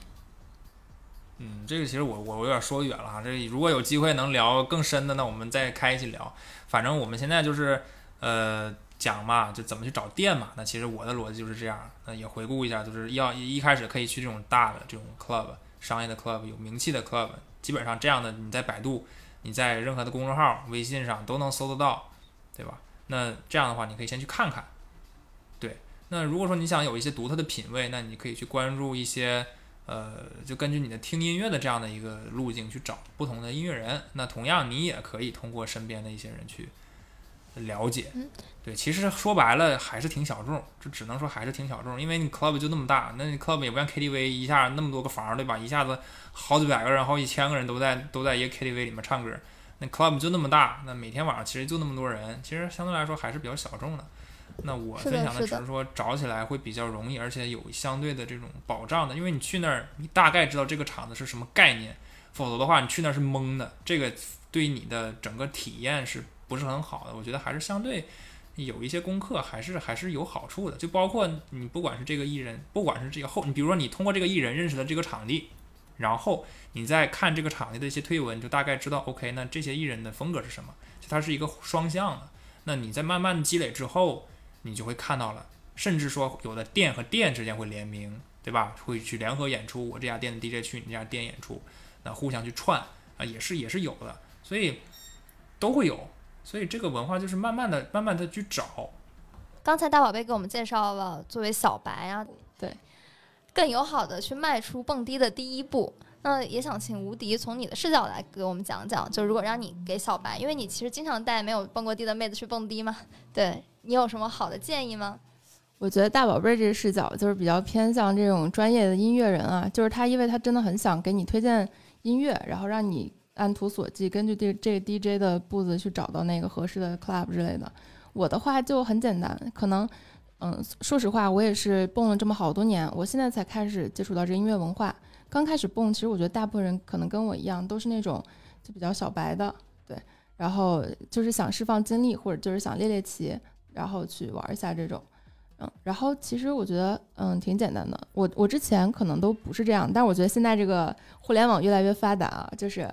嗯，这个其实我我有点说远了哈。这如果有机会能聊更深的，那我们再开一起聊。反正我们现在就是呃讲嘛，就怎么去找店嘛。那其实我的逻辑就是这样。那也回顾一下，就是要一开始可以去这种大的这种 club，商业的 club，有名气的 club，基本上这样的你在百度，你在任何的公众号、微信上都能搜得到，对吧？那这样的话，你可以先去看看。对，那如果说你想有一些独特的品味，那你可以去关注一些。呃，就根据你的听音乐的这样的一个路径去找不同的音乐人，那同样你也可以通过身边的一些人去了解。嗯，对，其实说白了还是挺小众，就只能说还是挺小众，因为你 club 就那么大，那你 club 也不像 KTV 一下那么多个房，对吧？一下子好几百个人、好几千个人都在都在一个 KTV 里面唱歌，那 club 就那么大，那每天晚上其实就那么多人，其实相对来说还是比较小众的。那我分享的只是说找起来会比较容易，而且有相对的这种保障的，因为你去那儿，你大概知道这个场子是什么概念，否则的话你去那儿是懵的，这个对你的整个体验是不是很好的？我觉得还是相对有一些功课，还是还是有好处的。就包括你不管是这个艺人，不管是这个后，你比如说你通过这个艺人认识的这个场地，然后你再看这个场地的一些推文，就大概知道 OK，那这些艺人的风格是什么，就它是一个双向的。那你在慢慢积累之后。你就会看到了，甚至说有的店和店之间会联名，对吧？会去联合演出，我这家店的 DJ 去你这家店演出，那互相去串啊，也是也是有的，所以都会有，所以这个文化就是慢慢的、慢慢的去找。刚才大宝贝给我们介绍了作为小白啊，对，更友好的去迈出蹦迪的第一步。那也想请吴迪从你的视角来给我们讲讲，就如果让你给小白，因为你其实经常带没有蹦过迪的妹子去蹦迪嘛，对你有什么好的建议吗？我觉得大宝贝儿这个视角就是比较偏向这种专业的音乐人啊，就是他，因为他真的很想给你推荐音乐，然后让你按图索骥，根据这这 DJ 的步子去找到那个合适的 club 之类的。我的话就很简单，可能，嗯，说实话，我也是蹦了这么好多年，我现在才开始接触到这音乐文化。刚开始蹦，其实我觉得大部分人可能跟我一样，都是那种就比较小白的，对，然后就是想释放精力，或者就是想猎猎奇，然后去玩一下这种，然后其实我觉得，嗯，挺简单的。我我之前可能都不是这样，但我觉得现在这个互联网越来越发达啊，就是。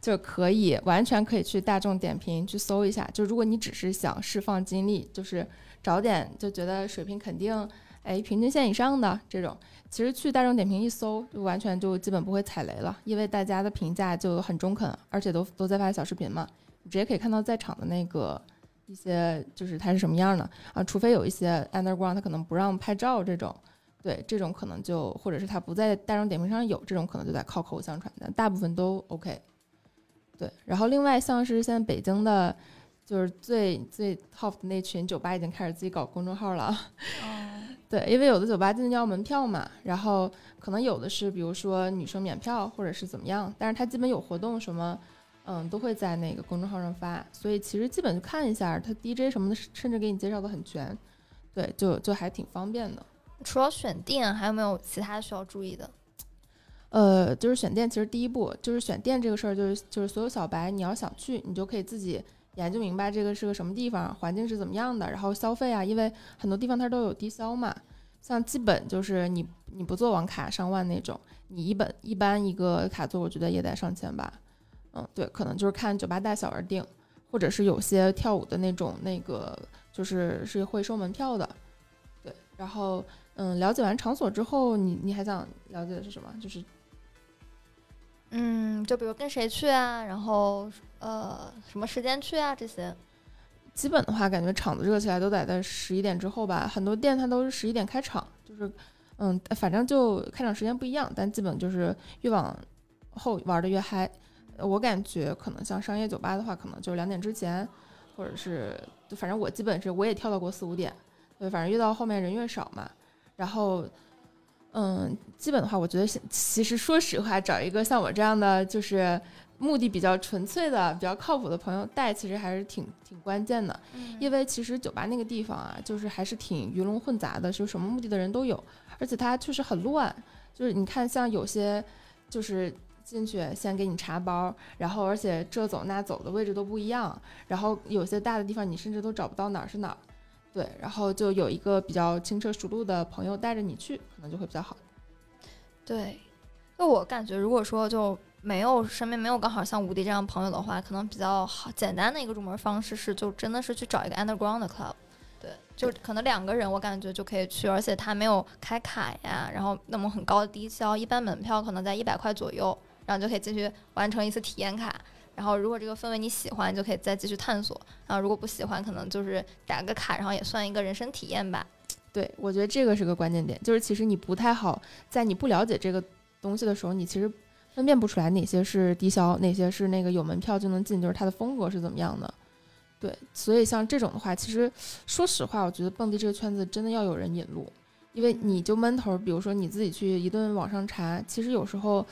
就可以完全可以去大众点评去搜一下。就如果你只是想释放精力，就是找点就觉得水平肯定哎平均线以上的这种，其实去大众点评一搜，就完全就基本不会踩雷了，因为大家的评价就很中肯，而且都都在发小视频嘛，你直接可以看到在场的那个一些就是它是什么样的啊。除非有一些 underground，它可能不让拍照这种，对这种可能就或者是它不在大众点评上有这种，可能就在靠口口相传，但大部分都 OK。对，然后另外像是现在北京的，就是最最 top 的那群酒吧已经开始自己搞公众号了。哦。对，因为有的酒吧进去要门票嘛，然后可能有的是比如说女生免票或者是怎么样，但是它基本有活动什么，嗯，都会在那个公众号上发，所以其实基本就看一下，它 DJ 什么的，甚至给你介绍的很全。对，就就还挺方便的。除了选店，还有没有其他需要注意的？呃，就是选店，其实第一步就是选店这个事儿，就是就是所有小白，你要想去，你就可以自己研究明白这个是个什么地方，环境是怎么样的，然后消费啊，因为很多地方它都有低消嘛，像基本就是你你不做网卡上万那种，你一本一般一个卡座，我觉得也得上千吧，嗯，对，可能就是看酒吧大小而定，或者是有些跳舞的那种那个就是是会收门票的，对，然后嗯，了解完场所之后，你你还想了解的是什么？就是。嗯，就比如跟谁去啊，然后呃，什么时间去啊？这些基本的话，感觉场子热起来都得在十一点之后吧。很多店它都是十一点开场，就是嗯，反正就开场时间不一样，但基本就是越往后玩的越嗨。我感觉可能像商业酒吧的话，可能就是两点之前，或者是反正我基本是我也跳到过四五点，对，反正越到后面人越少嘛，然后。嗯，基本的话，我觉得其实说实话，找一个像我这样的，就是目的比较纯粹的、比较靠谱的朋友带，其实还是挺挺关键的。因为其实酒吧那个地方啊，就是还是挺鱼龙混杂的，就什么目的的人都有，而且它确实很乱。就是你看，像有些就是进去先给你查包，然后而且这走那走的位置都不一样，然后有些大的地方你甚至都找不到哪儿是哪儿。对，然后就有一个比较轻车熟路的朋友带着你去，可能就会比较好。对，那我感觉如果说就没有身边没有刚好像吴迪这样朋友的话，可能比较好简单的一个入门方式是，就真的是去找一个 underground 的 club。对，就可能两个人我感觉就可以去，而且他没有开卡呀，然后那么很高的低消，一般门票可能在一百块左右，然后就可以进去完成一次体验卡。然后，如果这个氛围你喜欢，就可以再继续探索。然后，如果不喜欢，可能就是打个卡，然后也算一个人生体验吧。对，我觉得这个是个关键点，就是其实你不太好在你不了解这个东西的时候，你其实分辨不出来哪些是低消，哪些是那个有门票就能进，就是它的风格是怎么样的。对，所以像这种的话，其实说实话，我觉得蹦迪这个圈子真的要有人引路，因为你就闷头，比如说你自己去一顿网上查，其实有时候。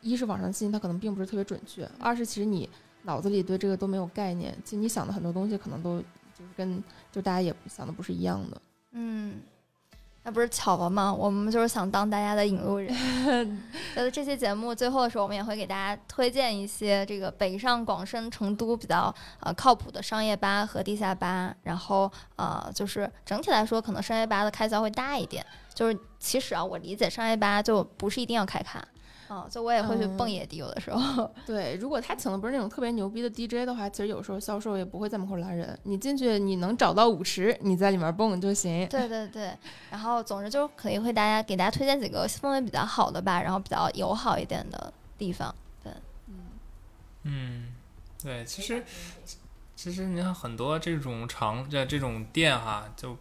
一是网上信息它可能并不是特别准确，二是其实你脑子里对这个都没有概念，其实你想的很多东西可能都就是跟就大家也想的不是一样的。嗯，那不是巧了吗？我们就是想当大家的引路人。觉得这期节目最后的时候，我们也会给大家推荐一些这个北上广深成都比较呃靠谱的商业吧和地下吧。然后呃，就是整体来说，可能商业吧的开销会大一点。就是其实啊，我理解商业吧就不是一定要开卡。哦，就我也会去蹦野迪，有的时候。对，如果他请的不是那种特别牛逼的 DJ 的话，其实有时候销售也不会在门口拦人。你进去，你能找到舞池，你在里面蹦就行。对对对，然后总之就肯定会大家给大家推荐几个氛围比较好的吧，然后比较友好一点的地方。对，嗯嗯，对，其实其实你看很多这种场这这种店哈，就。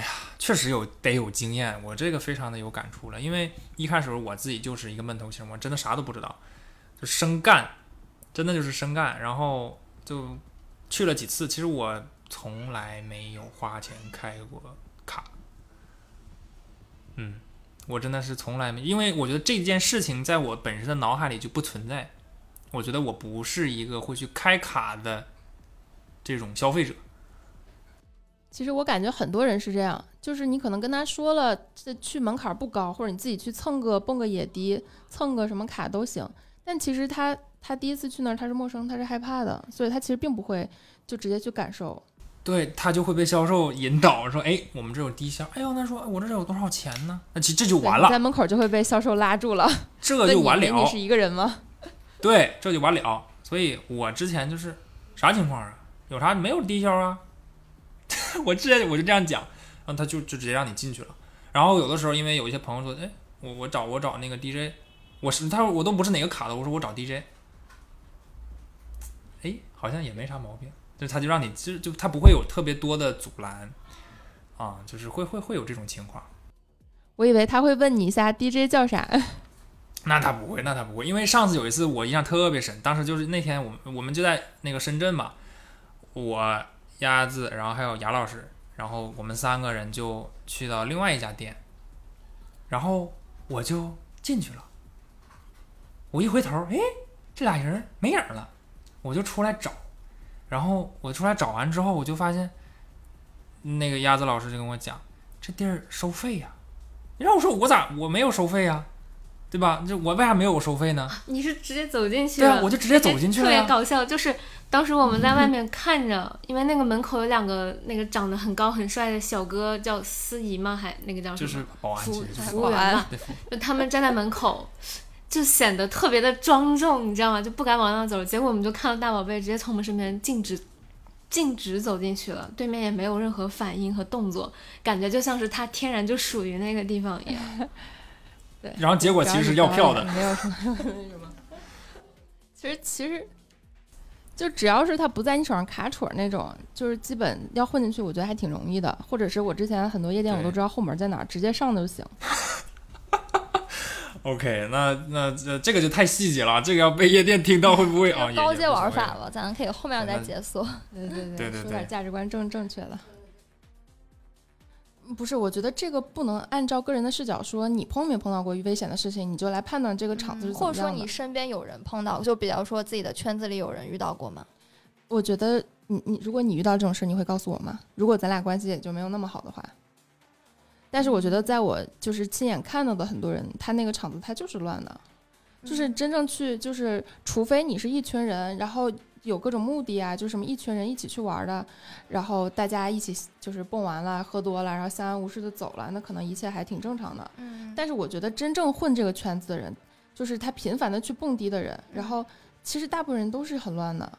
哎呀，确实有得有经验，我这个非常的有感触了。因为一开始我自己就是一个闷头型，我真的啥都不知道，就生干，真的就是生干。然后就去了几次，其实我从来没有花钱开过卡。嗯，我真的是从来没，因为我觉得这件事情在我本身的脑海里就不存在。我觉得我不是一个会去开卡的这种消费者。其实我感觉很多人是这样，就是你可能跟他说了，这去门槛不高，或者你自己去蹭个蹦个野迪，蹭个什么卡都行。但其实他他第一次去那儿，他是陌生，他是害怕的，所以他其实并不会就直接去感受。对他就会被销售引导说：“哎，我们这有低消。哎呦，那说我这有多少钱呢？那其实这就完了，在门口就会被销售拉住了，这就完了。你是一个人吗？对，这就完了。所以我之前就是啥情况啊？有啥没有低消啊？我之前我就这样讲，然后他就就直接让你进去了。然后有的时候因为有一些朋友说：哎，我我找我找那个 DJ，我是他说我都不是哪个卡的，我说我找 DJ。哎，好像也没啥毛病。”就他就让你，就就他不会有特别多的阻拦，啊，就是会会会有这种情况。我以为他会问你一下 DJ 叫啥。那他不会，那他不会，因为上次有一次我印象特别深，当时就是那天我们我们就在那个深圳嘛，我鸭子，然后还有雅老师，然后我们三个人就去到另外一家店，然后我就进去了，我一回头，哎，这俩人没影了，我就出来找。然后我出来找完之后，我就发现，那个鸭子老师就跟我讲，这地儿收费呀。你让我说我咋我没有收费呀，对吧？就我为啥没有收费呢？你是直接走进去了？对啊，我就直接走进去了。特别搞笑，就是当时我们在外面看着，因为那个门口有两个那个长得很高很帅的小哥，叫司仪吗？还那个叫什么？就是保安，服务员嘛。就他们站在门口。就显得特别的庄重，你知道吗？就不敢往那走。结果我们就看到大宝贝直接从我们身边径直、径直走进去了，对面也没有任何反应和动作，感觉就像是他天然就属于那个地方一样。对。然后结果其实是要票的。没有什么那什么。其实其实，就只要是他不在你手上卡戳那种，就是基本要混进去，我觉得还挺容易的。或者是我之前很多夜店我都知道后门在哪，直接上就行。OK，那那这这个就太细节了，这个要被夜店听到会不会 啊？高阶玩法了，咱可以后面再解锁。对对对对，说点价值观正正确的。不是，我觉得这个不能按照个人的视角说，你碰没碰到过危险的事情，你就来判断这个场子是怎么样的。或者说你身边有人碰到，就比较说自己的圈子里有人遇到过吗？我觉得你你如果你遇到这种事，你会告诉我吗？如果咱俩关系也就没有那么好的话。但是我觉得，在我就是亲眼看到的很多人，他那个场子他就是乱的，就是真正去就是，除非你是一群人，然后有各种目的啊，就什么一群人一起去玩的，然后大家一起就是蹦完了，喝多了，然后相安无事的走了，那可能一切还挺正常的。嗯。但是我觉得真正混这个圈子的人，就是他频繁的去蹦迪的人，然后其实大部分人都是很乱的。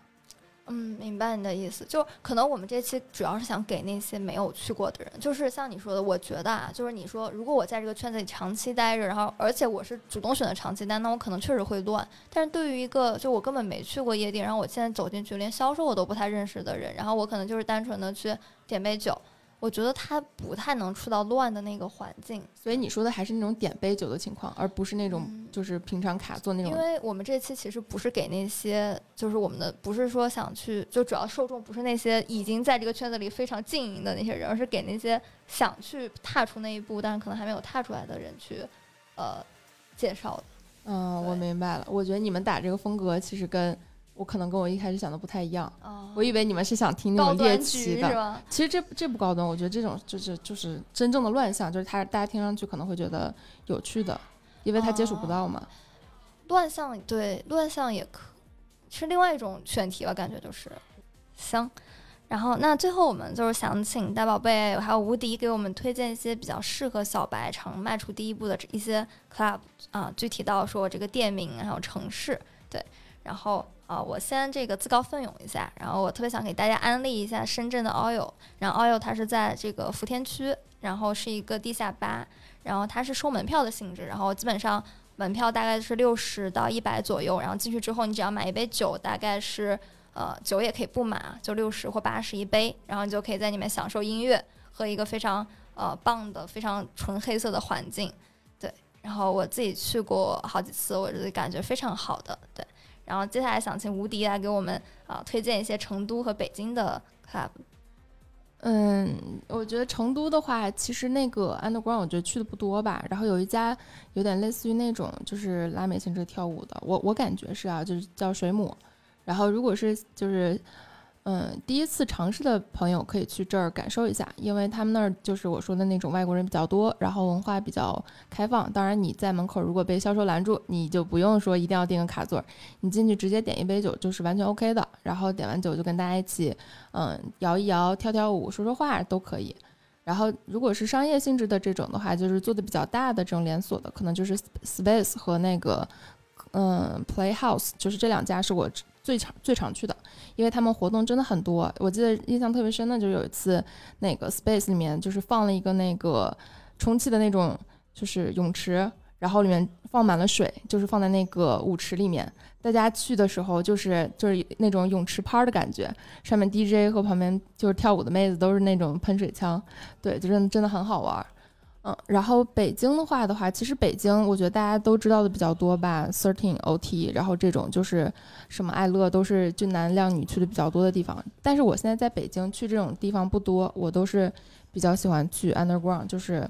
嗯，明白你的意思，就可能我们这期主要是想给那些没有去过的人，就是像你说的，我觉得啊，就是你说如果我在这个圈子里长期待着，然后而且我是主动选择长期待，那我可能确实会乱。但是对于一个就我根本没去过夜店，然后我现在走进去连销售我都不太认识的人，然后我可能就是单纯的去点杯酒。我觉得他不太能出到乱的那个环境，所以你说的还是那种点杯酒的情况，而不是那种就是平常卡座那种。因为我们这期其实不是给那些，就是我们的不是说想去，就主要受众不是那些已经在这个圈子里非常经营的那些人，而是给那些想去踏出那一步，但是可能还没有踏出来的人去，呃，介绍的。嗯，我明白了。我觉得你们打这个风格其实跟。我可能跟我一开始想的不太一样，我以为你们是想听那种猎奇的，其实这这不高端，我觉得这种就是就是真正的乱象，就是他大家听上去可能会觉得有趣的，因为他接触不到嘛。乱象对乱象也可是另外一种选题吧，感觉就是行。然后那最后我们就是想请大宝贝还有无敌给我们推荐一些比较适合小白常迈出第一步的一些 club 啊，具体到说这个店名还有城市对，然后。啊，我先这个自告奋勇一下，然后我特别想给大家安利一下深圳的 Oil，然后 Oil 它是在这个福田区，然后是一个地下吧，然后它是收门票的性质，然后基本上门票大概是六十到一百左右，然后进去之后你只要买一杯酒，大概是呃酒也可以不买，就六十或八十一杯，然后你就可以在里面享受音乐和一个非常呃棒的非常纯黑色的环境，对，然后我自己去过好几次，我觉得感觉非常好的，对。然后接下来想请吴迪来给我们啊推荐一些成都和北京的 club。嗯，我觉得成都的话，其实那个 underground 我觉得去的不多吧。然后有一家有点类似于那种就是拉美形式跳舞的，我我感觉是啊，就是叫水母。然后如果是就是。嗯，第一次尝试的朋友可以去这儿感受一下，因为他们那儿就是我说的那种外国人比较多，然后文化比较开放。当然你在门口如果被销售拦住，你就不用说一定要订个卡座，你进去直接点一杯酒就是完全 OK 的。然后点完酒就跟大家一起，嗯，摇一摇、跳跳舞、说说话都可以。然后如果是商业性质的这种的话，就是做的比较大的这种连锁的，可能就是 Space 和那个嗯 Playhouse，就是这两家是我。最常最常去的，因为他们活动真的很多。我记得印象特别深的，就是有一次那个 Space 里面就是放了一个那个充气的那种就是泳池，然后里面放满了水，就是放在那个舞池里面。大家去的时候就是就是那种泳池趴的感觉，上面 DJ 和旁边就是跳舞的妹子都是那种喷水枪，对，就真真的很好玩。嗯，然后北京的话的话，其实北京我觉得大家都知道的比较多吧，Thirteen OT，然后这种就是什么爱乐都是俊男靓女去的比较多的地方。但是我现在在北京去这种地方不多，我都是比较喜欢去 Underground，就是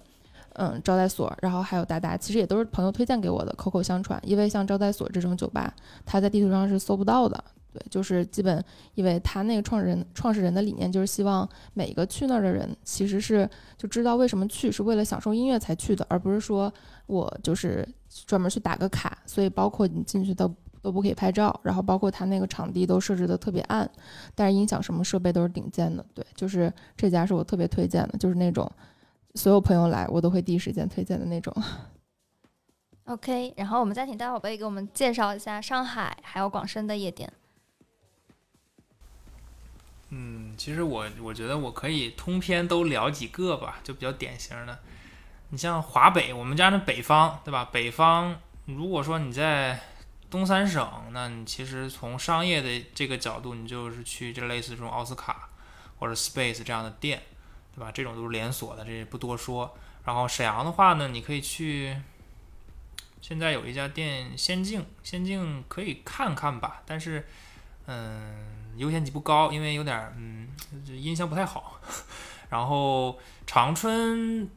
嗯招待所，然后还有达达，其实也都是朋友推荐给我的，口口相传。因为像招待所这种酒吧，它在地图上是搜不到的。对，就是基本，因为他那个创始人创始人的理念就是希望每一个去那儿的人其实是就知道为什么去，是为了享受音乐才去的，而不是说我就是专门去打个卡。所以包括你进去都都不可以拍照，然后包括他那个场地都设置的特别暗，但是音响什么设备都是顶尖的。对，就是这家是我特别推荐的，就是那种所有朋友来我都会第一时间推荐的那种。OK，然后我们再请大宝贝给我们介绍一下上海还有广深的夜店。嗯，其实我我觉得我可以通篇都聊几个吧，就比较典型的。你像华北，我们家那北方，对吧？北方，如果说你在东三省，那你其实从商业的这个角度，你就是去这类似这种奥斯卡或者 Space 这样的店，对吧？这种都是连锁的，这也不多说。然后沈阳的话呢，你可以去，现在有一家店，仙境，仙境可以看看吧，但是，嗯。优先级不高，因为有点嗯，音箱不太好。然后长春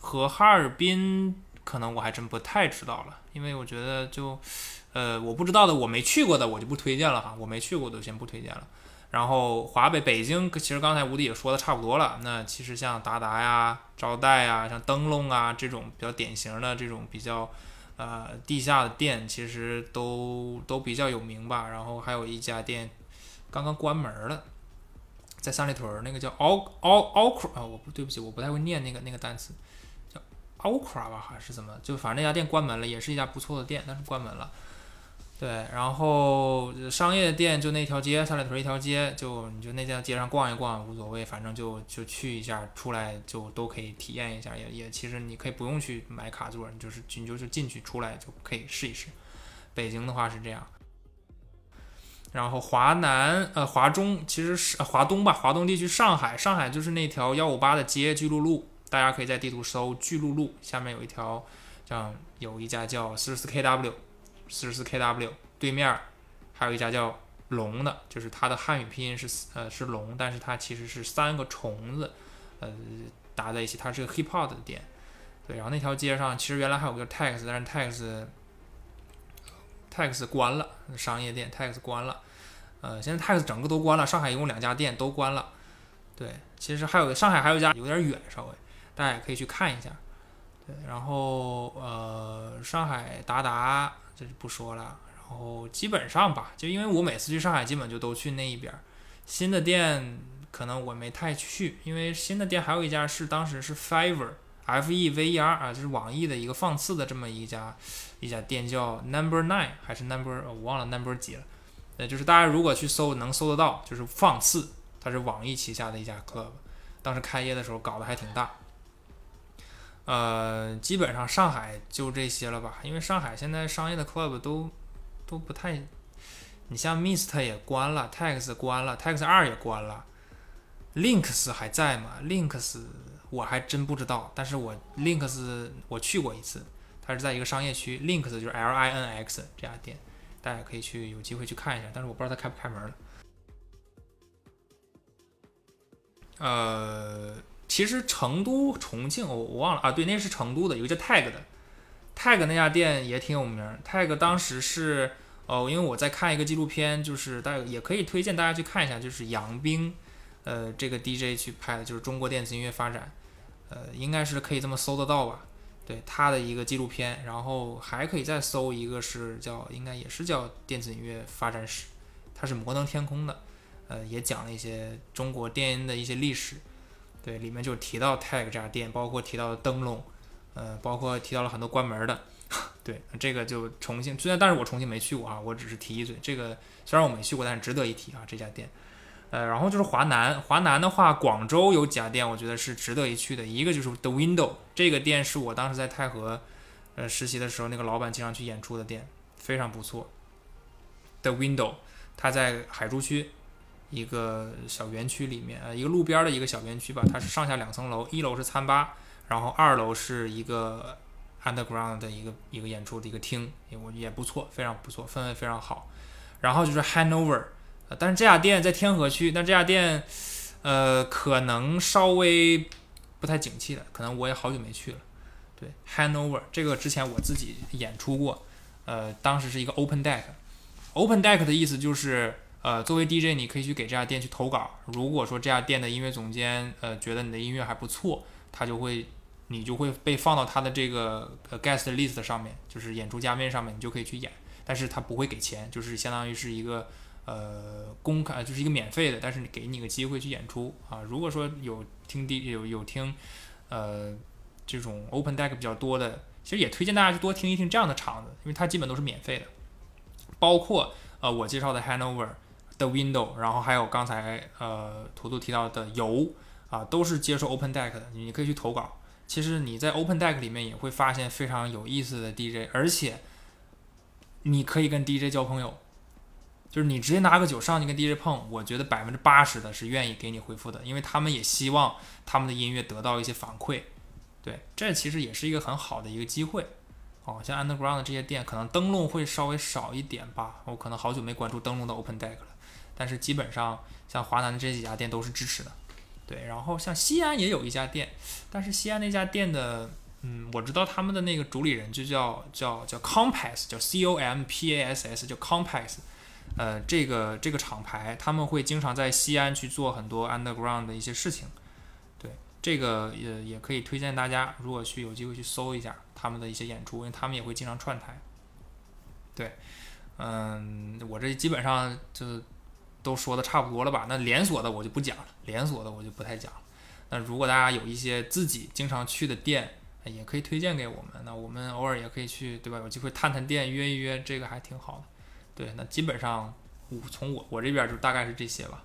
和哈尔滨可能我还真不太知道了，因为我觉得就呃我不知道的我没去过的我就不推荐了哈，我没去过的先不推荐了。然后华北北京其实刚才吴迪也说的差不多了，那其实像达达呀、招待呀、像灯笼啊这种比较典型的这种比较呃地下的店，其实都都比较有名吧。然后还有一家店。刚刚关门了，在三里屯那个叫 Al Al Alcra 啊，我不对不起，我不太会念那个那个单词，叫 Alcra 吧还是怎么？就反正那家店关门了，也是一家不错的店，但是关门了。对，然后商业店就那条街，三里屯一条街，就你就那条街上逛一逛无所谓，反正就就去一下，出来就都可以体验一下，也也其实你可以不用去买卡座，你就是你就是进去出来就可以试一试。北京的话是这样。然后华南呃华中其实是华东吧，华东地区上海上海就是那条幺五八的街巨鹿路，大家可以在地图搜巨鹿路下面有一条，叫有一家叫四十四 KW，四十四 KW 对面还有一家叫龙的，就是它的汉语拼音是呃是龙，但是它其实是三个虫子呃搭在一起，它是个 hip hop 的店，对，然后那条街上其实原来还有个 tax，但是 tax。Tax 关了，商业店 Tax 关了，呃，现在 Tax 整个都关了，上海一共两家店都关了。对，其实还有上海还有一家有点远，稍微大家也可以去看一下。对，然后呃，上海达达这就不说了，然后基本上吧，就因为我每次去上海基本就都去那一边，新的店可能我没太去，因为新的店还有一家是当时是 Fiverr。F E V E R 啊，就是网易的一个放肆的这么一家一家店，叫 Number Nine 还是 Number 我忘了 Number 几了。呃，就是大家如果去搜能搜得到，就是放肆，它是网易旗下的一家 club。当时开业的时候搞得还挺大。呃，基本上上海就这些了吧，因为上海现在商业的 club 都都不太，你像 Mist 也关了，Tax 关了，Tax 二也关了，Links 还在吗？Links。我还真不知道，但是我 Links 我去过一次，它是在一个商业区，Links 就是 L I N X 这家店，大家可以去有机会去看一下，但是我不知道它开不开门了。呃，其实成都、重庆，我我忘了啊，对，那是成都的，有个叫 Tag 的，Tag 那家店也挺有名。Tag 当时是，哦，因为我在看一个纪录片，就是大家也可以推荐大家去看一下，就是杨冰，呃，这个 DJ 去拍的，就是中国电子音乐发展，呃，应该是可以这么搜得到吧？对，他的一个纪录片，然后还可以再搜一个是叫，应该也是叫电子音乐发展史，它是摩登天空的。呃，也讲了一些中国电音的一些历史，对，里面就提到 Tag 这家店，包括提到灯笼，呃，包括提到了很多关门的，对，这个就重庆，虽然但是我重庆没去过啊，我只是提一嘴，这个虽然我没去过，但是值得一提啊，这家店，呃，然后就是华南，华南的话，广州有几家店，我觉得是值得一去的，一个就是 The Window，这个店是我当时在太和，呃，实习的时候，那个老板经常去演出的店，非常不错，The Window，它在海珠区。一个小园区里面，呃，一个路边的一个小园区吧，它是上下两层楼，一楼是餐吧，然后二楼是一个 underground 的一个一个演出的一个厅，我也不错，非常不错，氛围非常好。然后就是 Hanover，但是这家店在天河区，但这家店，呃，可能稍微不太景气了，可能我也好久没去了。对，Hanover 这个之前我自己演出过，呃，当时是一个 open deck，open deck 的意思就是。呃，作为 DJ，你可以去给这家店去投稿。如果说这家店的音乐总监呃觉得你的音乐还不错，他就会你就会被放到他的这个呃 guest list 上面，就是演出嘉宾上面，你就可以去演。但是他不会给钱，就是相当于是一个呃公开，就是一个免费的，但是你给你个机会去演出啊。如果说有听 D 有有听呃这种 open deck 比较多的，其实也推荐大家去多听一听这样的场子，因为它基本都是免费的，包括呃我介绍的 Hanover。的 window，然后还有刚才呃图图提到的油啊，都是接受 open deck 的，你可以去投稿。其实你在 open deck 里面也会发现非常有意思的 DJ，而且你可以跟 DJ 交朋友，就是你直接拿个酒上去跟 DJ 碰，我觉得百分之八十的是愿意给你回复的，因为他们也希望他们的音乐得到一些反馈。对，这其实也是一个很好的一个机会。哦，像 underground 这些店，可能灯笼会稍微少一点吧，我可能好久没关注灯笼的 open deck 了。但是基本上，像华南的这几家店都是支持的，对。然后像西安也有一家店，但是西安那家店的，嗯，我知道他们的那个主理人就叫叫叫 Compass，叫 C O M P A S S，叫 Compass。呃，这个这个厂牌他们会经常在西安去做很多 underground 的一些事情，对。这个也也可以推荐大家，如果去有机会去搜一下他们的一些演出，因为他们也会经常串台。对，嗯，我这基本上就。都说的差不多了吧？那连锁的我就不讲了，连锁的我就不太讲了。那如果大家有一些自己经常去的店，也可以推荐给我们。那我们偶尔也可以去，对吧？有机会探探店，约一约，这个还挺好的。对，那基本上我从我我这边就大概是这些吧。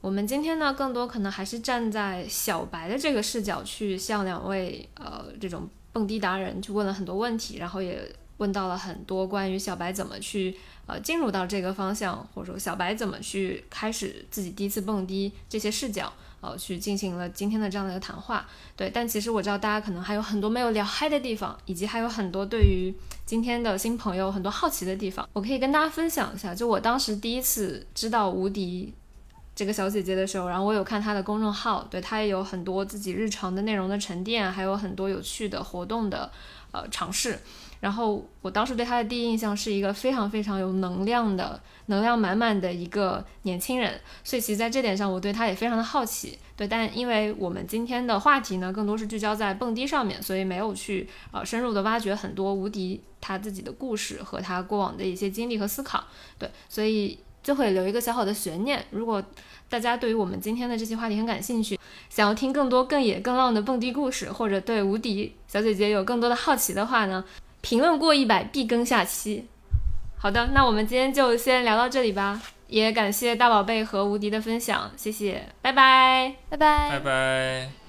我们今天呢，更多可能还是站在小白的这个视角去向两位呃这种蹦迪达人去问了很多问题，然后也问到了很多关于小白怎么去。呃，进入到这个方向，或者说小白怎么去开始自己第一次蹦迪这些视角，呃，去进行了今天的这样的一个谈话。对，但其实我知道大家可能还有很多没有聊嗨的地方，以及还有很多对于今天的新朋友很多好奇的地方。我可以跟大家分享一下，就我当时第一次知道无敌这个小姐姐的时候，然后我有看她的公众号，对她也有很多自己日常的内容的沉淀，还有很多有趣的活动的呃尝试。然后我当时对他的第一印象是一个非常非常有能量的、能量满满的一个年轻人，所以其实在这点上我对他也非常的好奇。对，但因为我们今天的话题呢，更多是聚焦在蹦迪上面，所以没有去呃深入的挖掘很多无敌他自己的故事和他过往的一些经历和思考。对，所以就会留一个小小的悬念。如果大家对于我们今天的这些话题很感兴趣，想要听更多更野更浪的蹦迪故事，或者对无敌小姐姐有更多的好奇的话呢？评论过一百必更下期。好的，那我们今天就先聊到这里吧。也感谢大宝贝和无敌的分享，谢谢，拜拜，拜拜，拜拜。